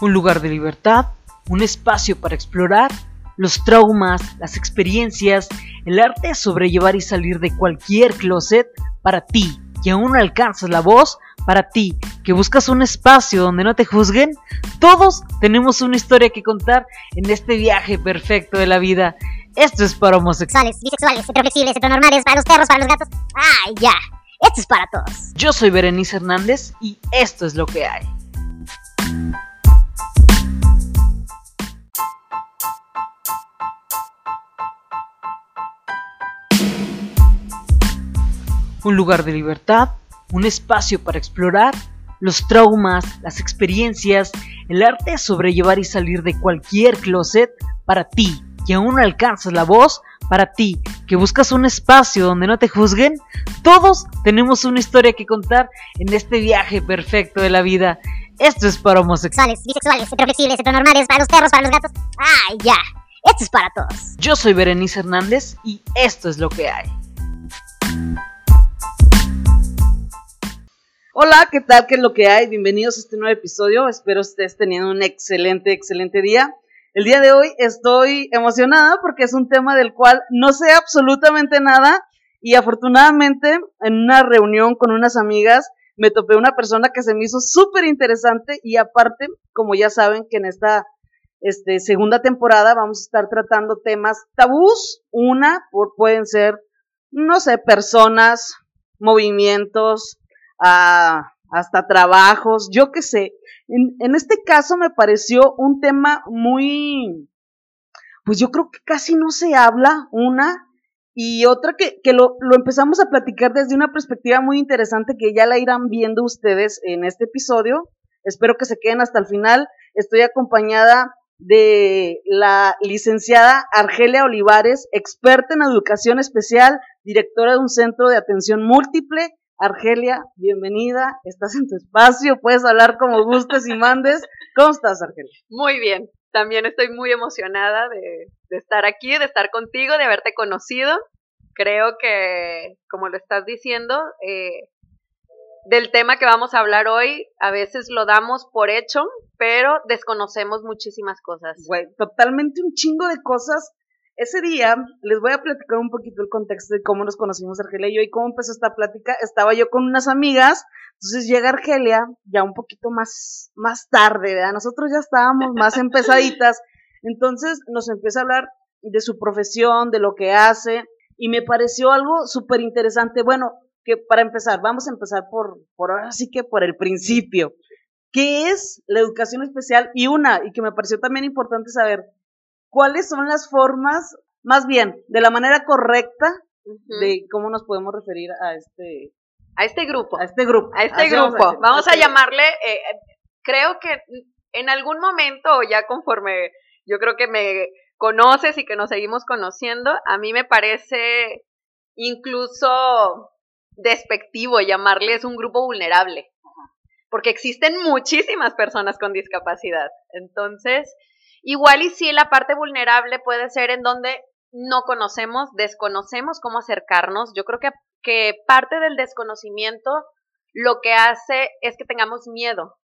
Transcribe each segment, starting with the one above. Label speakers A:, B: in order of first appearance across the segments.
A: un lugar de libertad, un espacio para explorar los traumas, las experiencias, el arte de sobrellevar y salir de cualquier closet para ti, que aún no alcanzas la voz, para ti, que buscas un espacio donde no te juzguen. Todos tenemos una historia que contar en este viaje perfecto de la vida. Esto es para homosexuales,
B: bisexuales, heteroflexibles, heteronormales, para los perros, para los gatos. ¡Ay, ya! Esto es para todos.
A: Yo soy Berenice Hernández y esto es lo que hay. Un lugar de libertad, un espacio para explorar los traumas, las experiencias, el arte de sobrellevar y salir de cualquier closet para ti, que aún no alcanzas la voz, para ti, que buscas un espacio donde no te juzguen. Todos tenemos una historia que contar en este viaje perfecto de la vida. Esto es para homosexuales,
B: bisexuales, heteroflexibles, heteronormales, para los perros, para los gatos. ¡Ay, ya! Esto es para todos.
A: Yo soy Berenice Hernández y esto es lo que hay. Hola, ¿qué tal? ¿Qué es lo que hay? Bienvenidos a este nuevo episodio. Espero estés teniendo un excelente, excelente día. El día de hoy estoy emocionada porque es un tema del cual no sé absolutamente nada y afortunadamente en una reunión con unas amigas me topé una persona que se me hizo súper interesante y aparte, como ya saben que en esta este, segunda temporada vamos a estar tratando temas tabús. Una, por, pueden ser, no sé, personas, movimientos, hasta trabajos, yo qué sé. En, en, este caso me pareció un tema muy, pues yo creo que casi no se habla, una, y otra que, que lo, lo, empezamos a platicar desde una perspectiva muy interesante que ya la irán viendo ustedes en este episodio. Espero que se queden hasta el final. Estoy acompañada de la licenciada Argelia Olivares, experta en educación especial, directora de un centro de atención múltiple Argelia, bienvenida, estás en tu espacio, puedes hablar como gustes y mandes. ¿Cómo estás, Argelia?
C: Muy bien, también estoy muy emocionada de, estar aquí, de estar contigo, de haberte conocido. Creo que, como lo estás diciendo, eh, del tema que vamos a hablar hoy, a veces lo damos por hecho, pero desconocemos muchísimas cosas.
A: Güey, totalmente un chingo de cosas ese día les voy a platicar un poquito el contexto de cómo nos conocimos Argelia y yo y cómo empezó esta plática. Estaba yo con unas amigas, entonces llega Argelia ya un poquito más, más tarde, ¿verdad? Nosotros ya estábamos más empezaditas, entonces nos empieza a hablar de su profesión, de lo que hace, y me pareció algo súper interesante. Bueno, que para empezar, vamos a empezar por, por ahora sí que por el principio. ¿Qué es la educación especial? Y una, y que me pareció también importante saber, cuáles son las formas, más bien, de la manera correcta de cómo nos podemos referir a este
C: a este grupo.
A: A este grupo.
C: A este grupo. Vamos a, llamarle, eh, creo que en algún momento, ya conforme yo creo que me conoces y que nos seguimos conociendo, a mí me parece incluso despectivo llamarles un grupo vulnerable, porque existen muchísimas personas con discapacidad. Entonces, Igual y sí, la parte vulnerable puede ser en donde no conocemos, desconocemos cómo acercarnos. Yo creo que, que parte del desconocimiento lo que hace es que tengamos miedo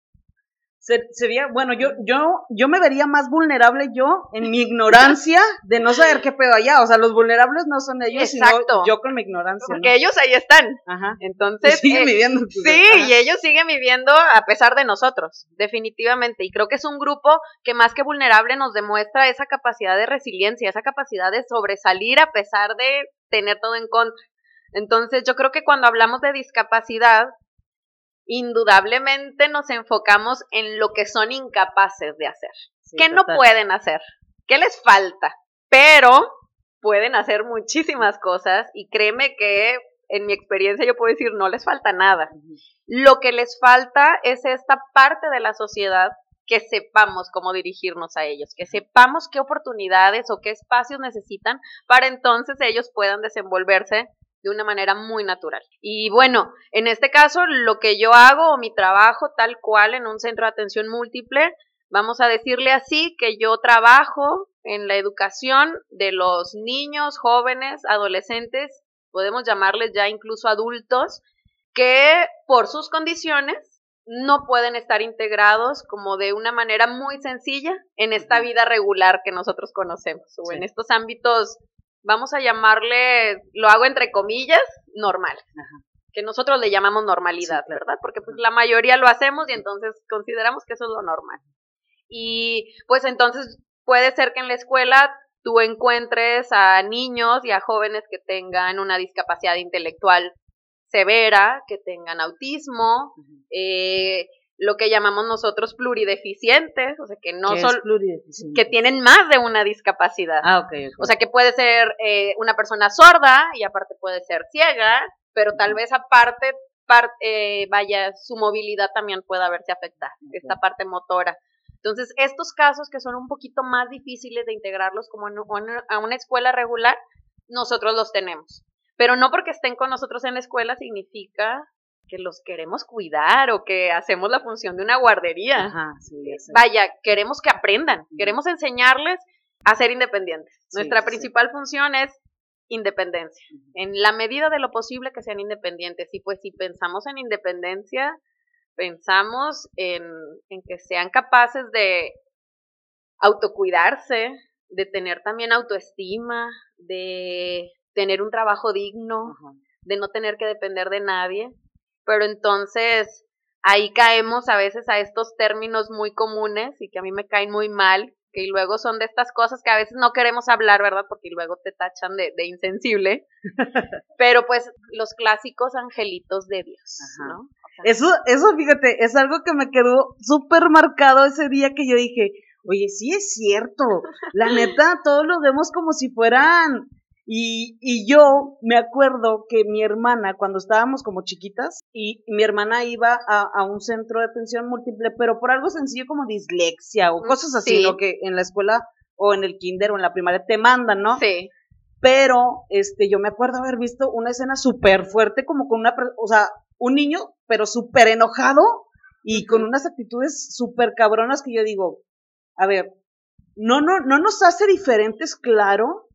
A: sería, bueno, yo, yo, yo me vería más vulnerable yo en mi ignorancia de no saber qué pedo allá. O sea, los vulnerables no son ellos, sino yo con mi ignorancia.
C: Porque ellos ahí están. Ajá. Entonces.
A: siguen eh, viviendo.
C: Sí, y ellos siguen viviendo a pesar de nosotros, definitivamente. Y creo que es un grupo que más que vulnerable nos demuestra esa capacidad de resiliencia, esa capacidad de sobresalir a pesar de tener todo en contra. Entonces, yo creo que cuando hablamos de discapacidad, indudablemente nos enfocamos en lo que son incapaces de hacer. ¿Qué no pueden hacer? ¿Qué les falta? Pero pueden hacer muchísimas cosas y créeme que en mi experiencia yo puedo decir no les falta nada. Lo que les falta es esta parte de la sociedad que sepamos cómo dirigirnos a ellos, que sepamos qué oportunidades o qué espacios necesitan para entonces ellos puedan desenvolverse de una manera muy natural. Y bueno, en este caso, lo que yo hago o mi trabajo tal cual en un centro de atención múltiple, vamos a decirle así, que yo trabajo en la educación de los niños, jóvenes, adolescentes, podemos llamarles ya incluso adultos, que por sus condiciones no pueden estar integrados como de una manera muy sencilla en esta vida regular que nosotros conocemos o en estos ámbitos, vamos a llamarle, lo hago entre comillas, normal. Que nosotros le llamamos normalidad, ¿verdad? Porque pues la mayoría lo hacemos y entonces consideramos que eso es lo normal. Y pues entonces puede ser que en la escuela tú encuentres a niños y a jóvenes que tengan una discapacidad intelectual severa, que tengan autismo, eh, lo que llamamos nosotros plurideficientes, o sea, que no son, que tienen más de una discapacidad.
A: Ah, ok.
C: O sea, que puede ser eh, una persona sorda y aparte puede ser ciega, pero tal vez aparte, eh, vaya, su movilidad también pueda verse afectada, esta parte motora. Entonces, estos casos que son un poquito más difíciles de integrarlos como a una escuela regular, nosotros los tenemos. Pero no porque estén con nosotros en la escuela significa que los queremos cuidar o que hacemos la función de una guardería. Vaya, queremos que aprendan, queremos enseñarles a ser independientes. Nuestra principal función es independencia, en la medida de lo posible que sean independientes. Y pues si pensamos en independencia, pensamos en, en que sean capaces de autocuidarse, de tener también autoestima, de tener un trabajo digno, de no tener que depender de nadie. Pero entonces ahí caemos a veces a estos términos muy comunes y que a mí me caen muy mal, que luego son de estas cosas que a veces no queremos hablar, ¿verdad? Porque luego te tachan de, insensible. Pero pues los clásicos angelitos de Dios, ¿no?
A: eso, eso, fíjate, es algo que me quedó súper marcado ese día que yo dije, oye, sí es cierto, la neta, todos los vemos como si fueran y, y, yo me acuerdo que mi hermana, cuando estábamos como chiquitas, y, mi hermana iba a, a, un centro de atención múltiple, pero por algo sencillo como dislexia o cosas así, lo que en la escuela o en el kinder o en la primaria te mandan, ¿no?
C: Sí.
A: Pero, este, yo me acuerdo haber visto una escena súper fuerte, como con una, o sea, un niño, pero súper enojado y con unas actitudes súper cabronas que yo digo, a ver, no, no, no nos hace diferentes, claro,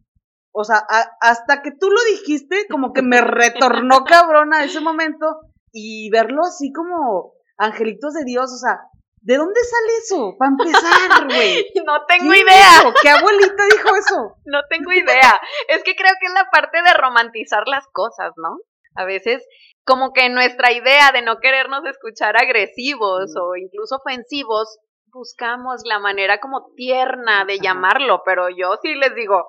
A: o sea, hasta que tú lo dijiste, como que me retornó cabrón a ese momento y verlo así como angelitos de Dios, o sea, ¿de dónde sale eso? Para empezar, güey.
C: No tengo idea.
A: ¿Qué abuelita dijo eso?
C: No tengo idea. Es que creo que es la parte de romantizar las cosas, ¿no? A veces como que nuestra idea de no querernos escuchar agresivos o incluso ofensivos, buscamos la manera como tierna de llamarlo, pero yo sí les digo,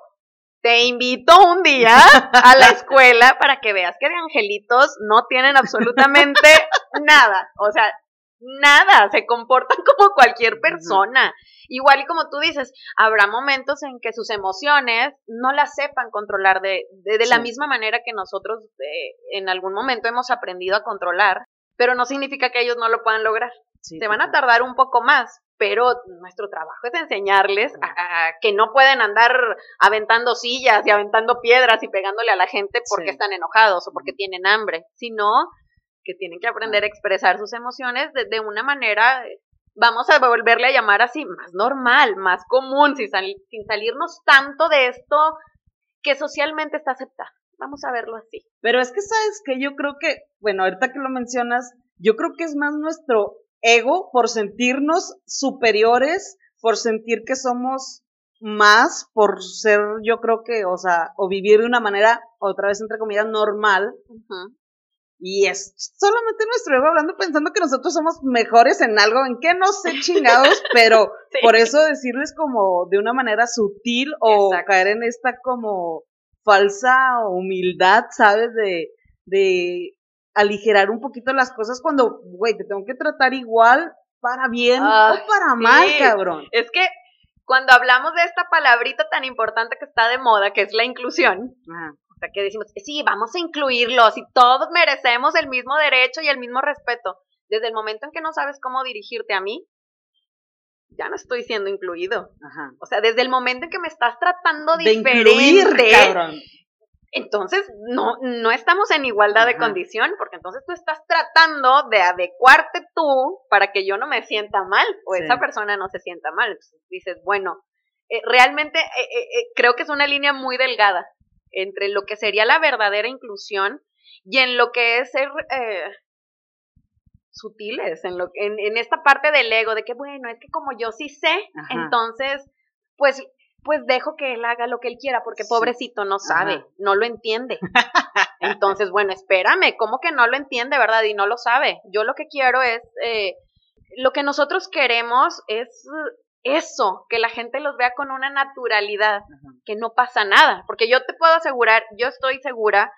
C: te invito un día a la escuela para que veas que de angelitos no tienen absolutamente nada. O sea, nada, se comportan como cualquier persona. Igual y como tú dices, habrá momentos en que sus emociones no las sepan controlar de, de, la misma manera que nosotros eh, en algún momento hemos aprendido a controlar, pero no significa que ellos no lo puedan lograr. se van a tardar un poco más, pero nuestro trabajo es enseñarles a, que no pueden andar aventando sillas y aventando piedras y pegándole a la gente porque están enojados o porque tienen hambre, sino que tienen que aprender a expresar sus emociones de, una manera, vamos a volverle a llamar así, más normal, más común, sin, sin salirnos tanto de esto que socialmente está aceptado. Vamos a verlo así.
A: Pero es que sabes que yo creo que, bueno, ahorita que lo mencionas, yo creo que es más nuestro ego, por sentirnos superiores, por sentir que somos más, por ser, yo creo que, o sea, o vivir de una manera, otra vez entre comillas, normal. Y es solamente nuestro ego hablando pensando que nosotros somos mejores en algo, en que no sé chingados, pero por eso decirles como de una manera sutil o caer en esta como falsa humildad, ¿sabes? De, de aligerar un poquito las cosas cuando, güey, te tengo que tratar igual para bien o para mal, cabrón.
C: Es que cuando hablamos de esta palabrita tan importante que está de moda, que es la inclusión, o sea, que decimos, sí, vamos a incluirlos y todos merecemos el mismo derecho y el mismo respeto. Desde el momento en que no sabes cómo dirigirte a mí, ya no estoy siendo incluido. O sea, desde el momento en que me estás tratando de diferente, cabrón entonces no, no estamos en igualdad de condición, porque entonces tú estás tratando de adecuarte tú para que yo no me sienta mal o esa persona no se sienta mal. Entonces dices, bueno, eh, realmente eh, eh, creo que es una línea muy delgada entre lo que sería la verdadera inclusión y en lo que es ser sutiles, en, lo, en, en esta parte del ego, de que bueno, es que como yo sí sé, entonces, pues pues dejo que él haga lo que él quiera, porque pobrecito no sabe, no lo entiende. Entonces, bueno, espérame, ¿cómo que no lo entiende, verdad? Y no lo sabe. Yo lo que quiero es, eh, lo que nosotros queremos es eso, que la gente los vea con una naturalidad, que no pasa nada, porque yo te puedo asegurar, yo estoy segura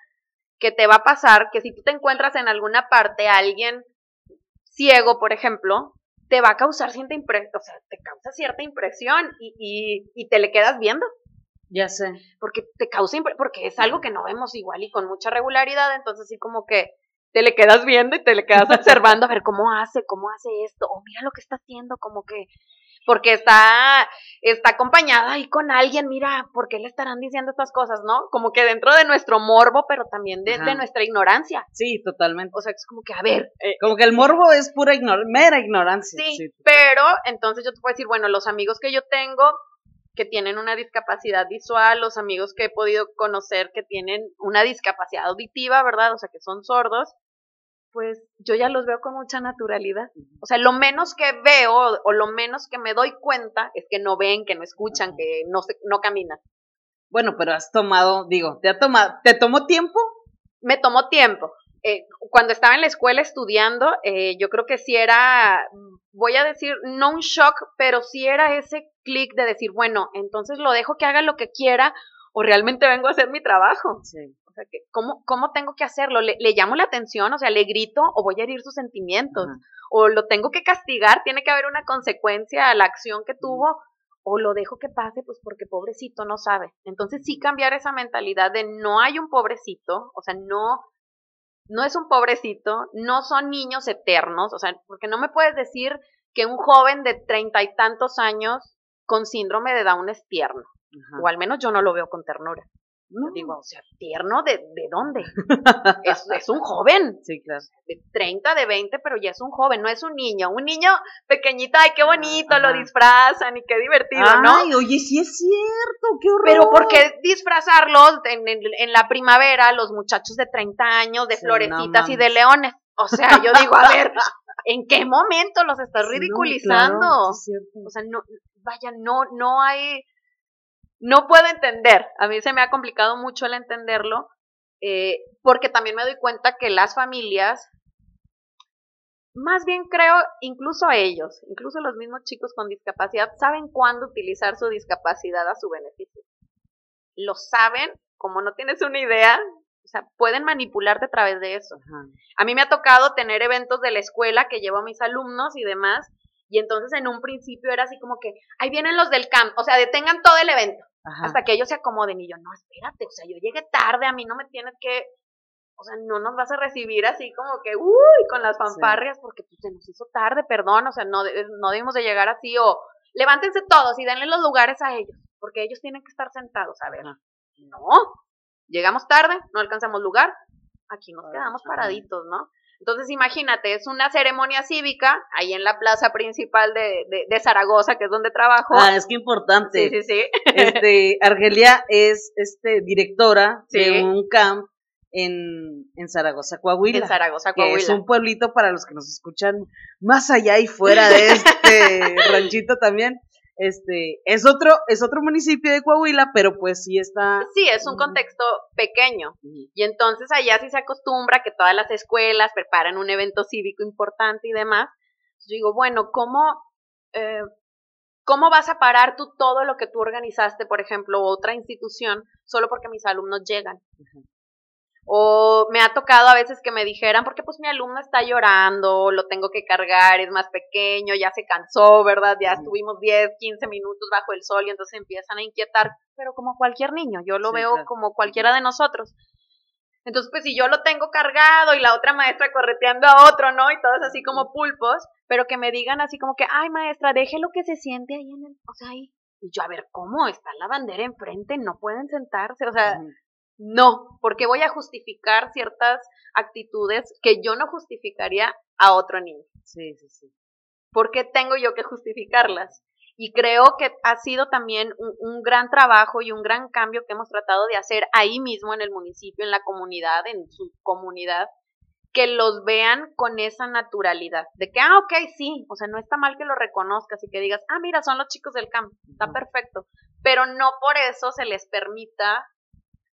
C: que te va a pasar que si tú te encuentras en alguna parte a alguien ciego, por ejemplo, te va a causar cierta impresión, o sea, te causa cierta impresión y, y, te le quedas viendo.
A: Ya sé.
C: Porque te causa porque es algo que no vemos igual y con mucha regularidad, entonces así como que te le quedas viendo y te le quedas observando a ver cómo hace, cómo hace esto, o mira lo que está haciendo, como que porque está, está acompañada ahí con alguien, mira, ¿por qué le estarán diciendo estas cosas, no? Como que dentro de nuestro morbo, pero también de, nuestra ignorancia.
A: Sí, totalmente.
C: O sea, es como que, a ver.
A: Eh, como que el morbo es pura ignor mera ignorancia.
C: Sí, pero entonces yo te puedo decir, bueno, los amigos que yo tengo que tienen una discapacidad visual, los amigos que he podido conocer que tienen una discapacidad auditiva, ¿verdad? O sea, que son sordos, pues yo ya los veo con mucha naturalidad. O sea, lo menos que veo o lo menos que me doy cuenta es que no ven, que no escuchan, que no se, no caminan.
A: Bueno, pero has tomado, digo, ¿te ha tomado, te tomó tiempo?
C: Me tomó tiempo. Eh, cuando estaba en la escuela estudiando, eh, yo creo que sí era, voy a decir, no un shock, pero sí era ese clic de decir, bueno, entonces lo dejo que haga lo que quiera o realmente vengo a hacer mi trabajo. Sí. O sea, que, ¿cómo, ¿cómo tengo que hacerlo? ¿Le, llamo la atención? O sea, ¿le grito o voy a herir sus sentimientos? ¿O lo tengo que castigar? ¿Tiene que haber una consecuencia a la acción que tuvo? ¿O lo dejo que pase? Pues porque pobrecito no sabe. Entonces sí cambiar esa mentalidad de no hay un pobrecito, o sea, no, no es un pobrecito, no son niños eternos, o sea, porque no me puedes decir que un joven de treinta y tantos años con síndrome de Down es tierno. O al menos yo no lo veo con ternura. No. Digo, o sea, tierno, ¿de, de dónde? es, es, un joven.
A: Sí, claro.
C: De 30, de 20, pero ya es un joven, no es un niño. Un niño pequeñito, ay, qué bonito, lo disfrazan y qué divertido, ¿no?
A: Ay, oye, sí es cierto, qué horror.
C: Pero ¿por qué disfrazarlos en, en, la primavera, los muchachos de 30 años, de florecitas y de leones? O sea, yo digo, a ver, ¿en qué momento los estás ridiculizando? o sea, no, vaya, no, no hay no puedo entender, a mí se me ha complicado mucho el entenderlo, eh, porque también me doy cuenta que las familias, más bien creo, incluso ellos, incluso los mismos chicos con discapacidad, saben cuándo utilizar su discapacidad a su beneficio. Lo saben, como no tienes una idea, o sea, pueden manipularte a través de eso. A mí me ha tocado tener eventos de la escuela que llevo a mis alumnos y demás, y entonces en un principio era así como que, ahí vienen los del camp, o sea, detengan todo el evento hasta que ellos se acomoden. Y yo, no, espérate, o sea, yo llegué tarde, a mí no me tienes que, o sea, no nos vas a recibir así como que, uy, con las fanfarrias, porque pues, se nos hizo tarde, perdón, o sea, no, no debimos de llegar así, o levántense todos y denle los lugares a ellos, porque ellos tienen que estar sentados, a ver. No, llegamos tarde, no alcanzamos lugar, aquí nos quedamos paraditos, ¿no? Entonces, imagínate, es una ceremonia cívica ahí en la plaza principal de, de, Zaragoza, que es donde trabajo.
A: Ah, es que importante.
C: Sí, sí, sí.
A: Este, Argelia es este, directora de un camp en, en, Zaragoza, Coahuila.
C: En Zaragoza, Coahuila.
A: Que es un pueblito para los que nos escuchan más allá y fuera de este ranchito también. Este, es otro, es otro municipio de Coahuila, pero pues sí está.
C: Sí, es un contexto pequeño. Y entonces allá sí se acostumbra que todas las escuelas preparan un evento cívico importante y demás. Yo digo, bueno, ¿cómo, eh, ¿cómo vas a parar tú todo lo que tú organizaste, por ejemplo, otra institución, solo porque mis alumnos llegan? O me ha tocado a veces que me dijeran, porque pues mi alumno está llorando, lo tengo que cargar, es más pequeño, ya se cansó, ¿verdad? Ya estuvimos 10, 15 minutos bajo el sol y entonces empiezan a inquietar, pero como cualquier niño, yo lo veo como cualquiera de nosotros. Entonces, pues si yo lo tengo cargado y la otra maestra correteando a otro, ¿no? Y todos así como pulpos, pero que me digan así como que, ay maestra, deje lo que se siente ahí en el, o sea, ahí. Y yo, a ver, ¿cómo? Está la bandera enfrente, no pueden sentarse, o sea, no, porque voy a justificar ciertas actitudes que yo no justificaría a otro niño.
A: Sí, sí, sí.
C: ¿Por qué tengo yo que justificarlas? Y creo que ha sido también un, gran trabajo y un gran cambio que hemos tratado de hacer ahí mismo en el municipio, en la comunidad, en su comunidad, que los vean con esa naturalidad, de que, ah, ok, sí, o sea, no está mal que lo reconozcas y que digas, ah, mira, son los chicos del campo, está perfecto, pero no por eso se les permita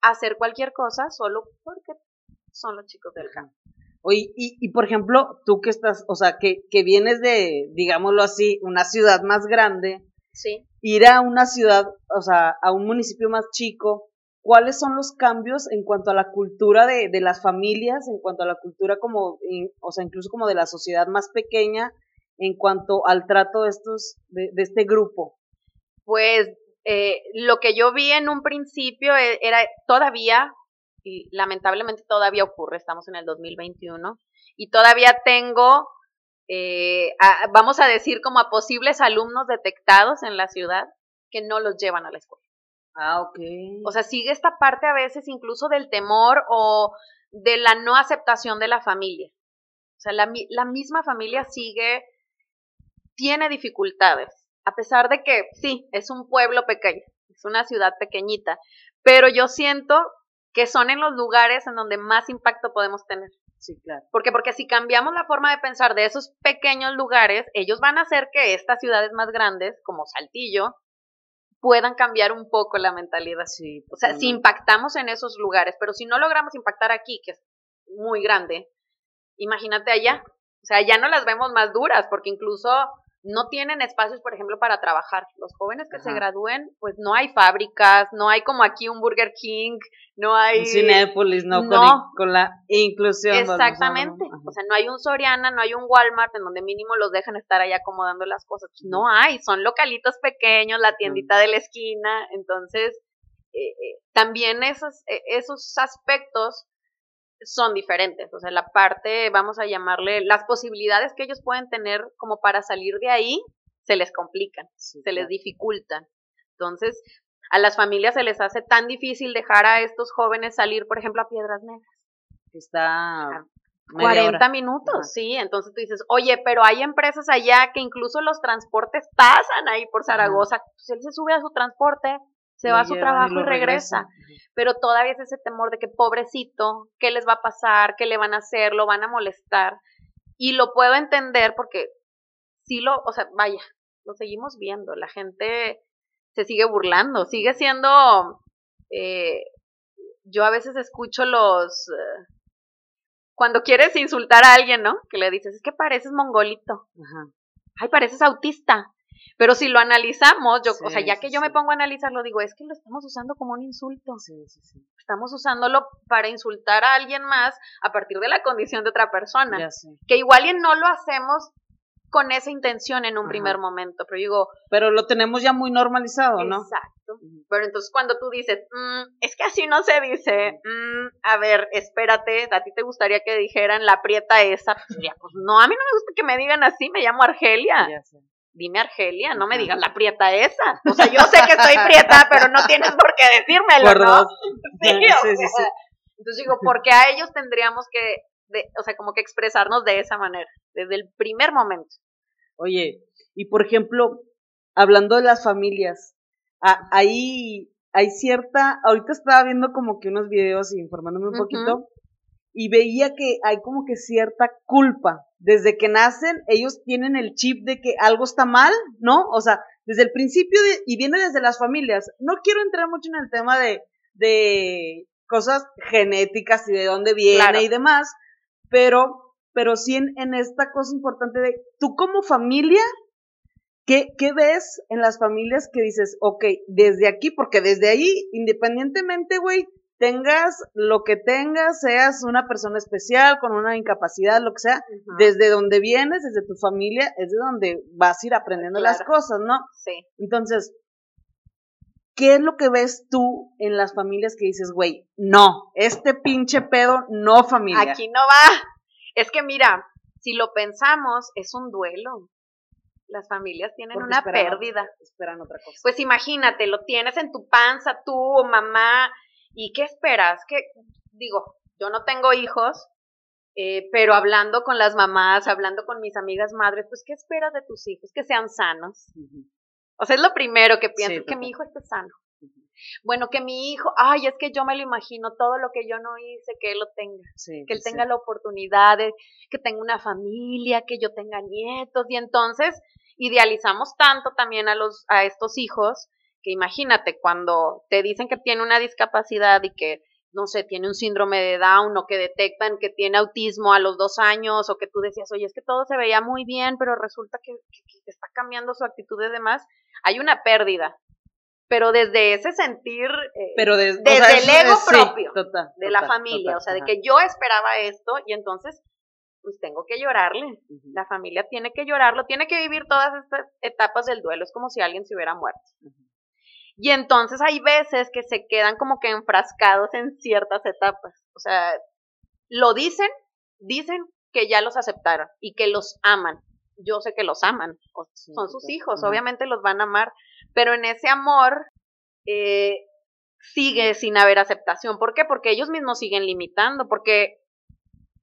C: hacer cualquier cosa solo porque son los chicos del campo.
A: Oye, y, y por ejemplo, tú que estás, o sea, que, que vienes de, digámoslo así, una ciudad más grande,
C: sí.
A: ir a una ciudad, o sea, a un municipio más chico, ¿cuáles son los cambios en cuanto a la cultura de, de las familias, en cuanto a la cultura como, o sea, incluso como de la sociedad más pequeña, en cuanto al trato de estos, de, de este grupo?
C: Pues eh, lo que yo vi en un principio e, era todavía, y lamentablemente todavía ocurre, estamos en el 2021, y todavía tengo, eh, vamos a decir, como a posibles alumnos detectados en la ciudad que no los llevan a la escuela.
A: Ah, ok.
C: O sea, sigue esta parte a veces incluso del temor o de la no aceptación de la familia. O sea, la, la misma familia sigue, tiene dificultades a pesar de que sí, es un pueblo pequeño, es una ciudad pequeñita, pero yo siento que son en los lugares en donde más impacto podemos tener.
A: Sí, claro.
C: Porque porque si cambiamos la forma de pensar de esos pequeños lugares, ellos van a hacer que estas ciudades más grandes, como Saltillo, puedan cambiar un poco la mentalidad.
A: Sí,
C: o sea, si impactamos en esos lugares, pero si no logramos impactar aquí, que es muy grande, imagínate allá. O sea, ya no las vemos más duras, porque incluso no tienen espacios, por ejemplo, para trabajar. Los jóvenes que se gradúen, pues no hay fábricas, no hay como aquí un Burger King, no hay...
A: Cinépolis, no, Con, la inclusión.
C: Exactamente. o sea, no hay un Soriana, no hay un Walmart en donde mínimo los dejan estar ahí acomodando las cosas. No hay, son localitos pequeños, la tiendita de la esquina. Entonces, eh, eh, también esos, eh, esos aspectos son diferentes. O sea, la parte, vamos a llamarle, las posibilidades que ellos pueden tener como para salir de ahí, se les complican, se les dificultan. Entonces, a las familias se les hace tan difícil dejar a estos jóvenes salir, por ejemplo, a Piedras Negras.
A: Está
C: 40 minutos, sí. Entonces tú dices, oye, pero hay empresas allá que incluso los transportes pasan ahí por Zaragoza. Pues él se sube a su transporte, se va a su trabajo y, regresa. Pero todavía es ese temor de que pobrecito, ¿qué les va a pasar? ¿Qué le van a hacer? ¿Lo van a molestar? Y lo puedo entender porque sí lo, o sea, vaya, lo seguimos viendo. La gente se sigue burlando, sigue siendo, eh, yo a veces escucho los, eh, cuando quieres insultar a alguien, ¿no? Que le dices, es que pareces mongolito. Ay, pareces autista. Pero si lo analizamos, yo, o sea, ya que yo me pongo a analizarlo, digo, es que lo estamos usando como un insulto. Estamos usándolo para insultar a alguien más a partir de la condición de otra persona. Que igual y no lo hacemos con esa intención en un primer momento, pero digo...
A: Pero lo tenemos ya muy normalizado, ¿no?
C: Exacto. Pero entonces cuando tú dices, mm, es que así no se dice, mm, a ver, espérate, a ti te gustaría que dijeran la prieta esa, pues, pues no, a mí no me gusta que me digan así, me llamo Argelia dime Argelia, no me digas la prieta esa. O sea, yo sé que soy prieta, pero no tienes por qué decírmelo, ¿no? Sí, sí, sí, Entonces digo, porque a ellos tendríamos que, o sea, como que expresarnos de esa manera, desde el primer momento.
A: Oye, y por ejemplo, hablando de las familias, ahí hay cierta, ahorita estaba viendo como que unos videos y informándome un poquito, y veía que hay como que cierta culpa. Desde que nacen, ellos tienen el chip de que algo está mal, ¿no? O sea, desde el principio y viene desde las familias. No quiero entrar mucho en el tema de, de cosas genéticas y de dónde viene y demás, pero, pero sí en, en, esta cosa importante de tú como familia, ¿qué, ¿qué ves en las familias que dices, ok, desde aquí, porque desde ahí, independientemente, güey, tengas lo que tengas, seas una persona especial, con una incapacidad, lo que sea, desde donde vienes, desde tu familia, es de donde vas a ir aprendiendo las cosas, ¿no?
C: Sí.
A: Entonces, ¿qué es lo que ves tú en las familias que dices, güey, no, este pinche pedo, no familia?
C: Aquí no va. Es que mira, si lo pensamos, es un duelo. Las familias tienen una pérdida.
A: Esperan otra cosa.
C: Pues imagínate, lo tienes en tu panza, tú o mamá, ¿Y qué esperas? Que, digo, yo no tengo hijos, eh, pero hablando con las mamás, hablando con mis amigas madres, pues, ¿qué esperas de tus hijos? Que sean sanos. O sea, es lo primero que pienso, que mi hijo esté sano. Bueno, que mi hijo, ay, es que yo me lo imagino, todo lo que yo no hice, que él lo tenga, que él tenga la oportunidad de que tenga una familia, que yo tenga nietos, y entonces idealizamos tanto también a los, a estos hijos, imagínate, cuando te dicen que tiene una discapacidad y que no sé, tiene un síndrome de Down o que detectan que tiene autismo a los dos años o que tú decías, oye, es que todo se veía muy bien, pero resulta que, está cambiando su actitud y demás, hay una pérdida. Pero desde ese sentir, eh,
A: pero
C: desde el ego propio de la familia, o sea, de que yo esperaba esto y entonces, pues tengo que llorarle. La familia tiene que llorarlo, tiene que vivir todas estas etapas del duelo, es como si alguien se hubiera muerto. Y entonces hay veces que se quedan como que enfrascados en ciertas etapas. O sea, lo dicen, dicen que ya los aceptaron y que los aman. Yo sé que los aman, son sus hijos, obviamente los van a amar, pero en ese amor eh, sigue sin haber aceptación. ¿Por qué? Porque ellos mismos siguen limitando, porque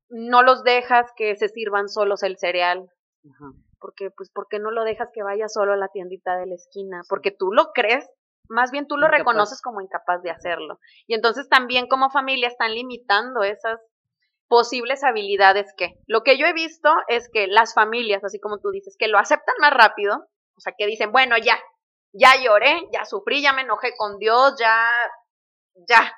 C: no los dejas que se sirvan solos el cereal. Porque, pues, ¿por qué no lo dejas que vaya solo a la tiendita de la esquina? Porque tú lo crees más bien tú lo reconoces como incapaz de hacerlo. Y entonces también como familia están limitando esas posibles habilidades que lo que yo he visto es que las familias, así como tú dices, que lo aceptan más rápido, o sea, que dicen, bueno, ya, ya lloré, ya sufrí, ya me enojé con Dios, ya, ya,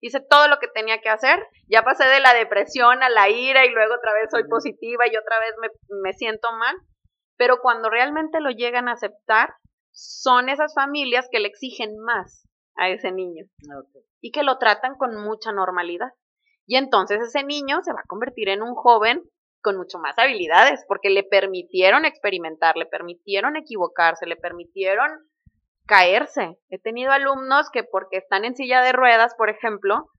C: hice todo lo que tenía que hacer, ya pasé de la depresión a la ira y luego otra vez soy positiva y otra vez me, me siento mal, pero cuando realmente lo llegan a aceptar, son esas familias que le exigen más a ese niño y que lo tratan con mucha normalidad. Y entonces ese niño se va a convertir en un joven con mucho más habilidades porque le permitieron experimentar, le permitieron equivocarse, le permitieron caerse. He tenido alumnos que porque están en silla de ruedas, por ejemplo,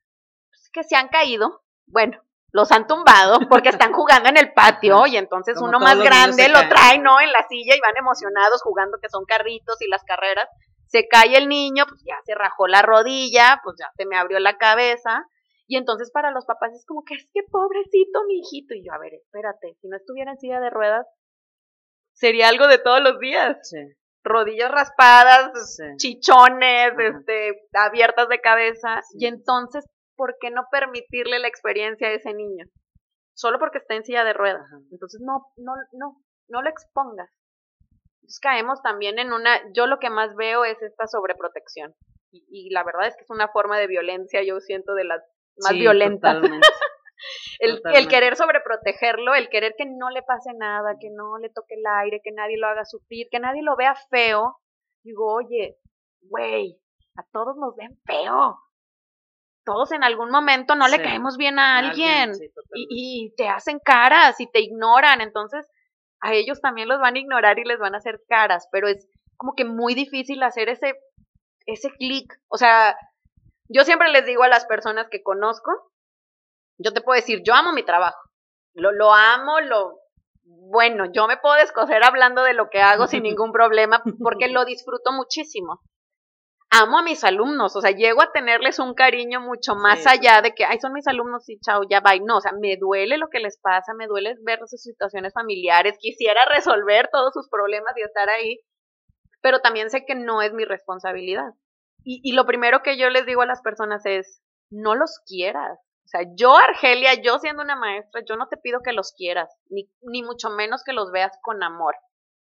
C: pues, que se han caído. Bueno, los han tumbado porque están jugando en el patio y entonces uno más grande lo trae, ¿no? En la silla y van emocionados jugando que son carritos y las carreras. Se cae el niño, pues ya se rajó la rodilla, pues ya se me abrió la cabeza. Y entonces para los papás es como que es que pobrecito mi hijito. Y yo, a ver, espérate, si no estuviera en silla de ruedas, sería algo de todos los días. Rodillas raspadas, chichones, este, abiertas de cabeza. Y entonces ¿por qué no permitirle la experiencia a ese niño? Solo porque está en silla de ruedas. Entonces, no, no, no, no lo expongas. Entonces caemos también en una, yo lo que más veo es esta sobreprotección. Y, la verdad es que es una forma de violencia, yo siento, de las más violentas. el, el, querer sobreprotegerlo, el querer que no le pase nada, que no le toque el aire, que nadie lo haga sufrir, que nadie lo vea feo. Digo, oye, güey, a todos nos ven feo todos en algún momento no le caemos bien a alguien, y, te hacen caras y te ignoran, entonces a ellos también los van a ignorar y les van a hacer caras, pero es como que muy difícil hacer ese, ese clic. O sea, yo siempre les digo a las personas que conozco, yo te puedo decir, yo amo mi trabajo, lo, lo amo, lo, bueno, yo me puedo descoser hablando de lo que hago sin ningún problema porque lo disfruto muchísimo amo a mis alumnos, o sea, llego a tenerles un cariño mucho más allá de que, ay, son mis alumnos y chao, ya va. No, o sea, me duele lo que les pasa, me duele ver sus situaciones familiares, quisiera resolver todos sus problemas y estar ahí, pero también sé que no es mi responsabilidad. Y, y lo primero que yo les digo a las personas es, no los quieras. O sea, yo, Argelia, yo siendo una maestra, yo no te pido que los quieras, ni, ni mucho menos que los veas con amor.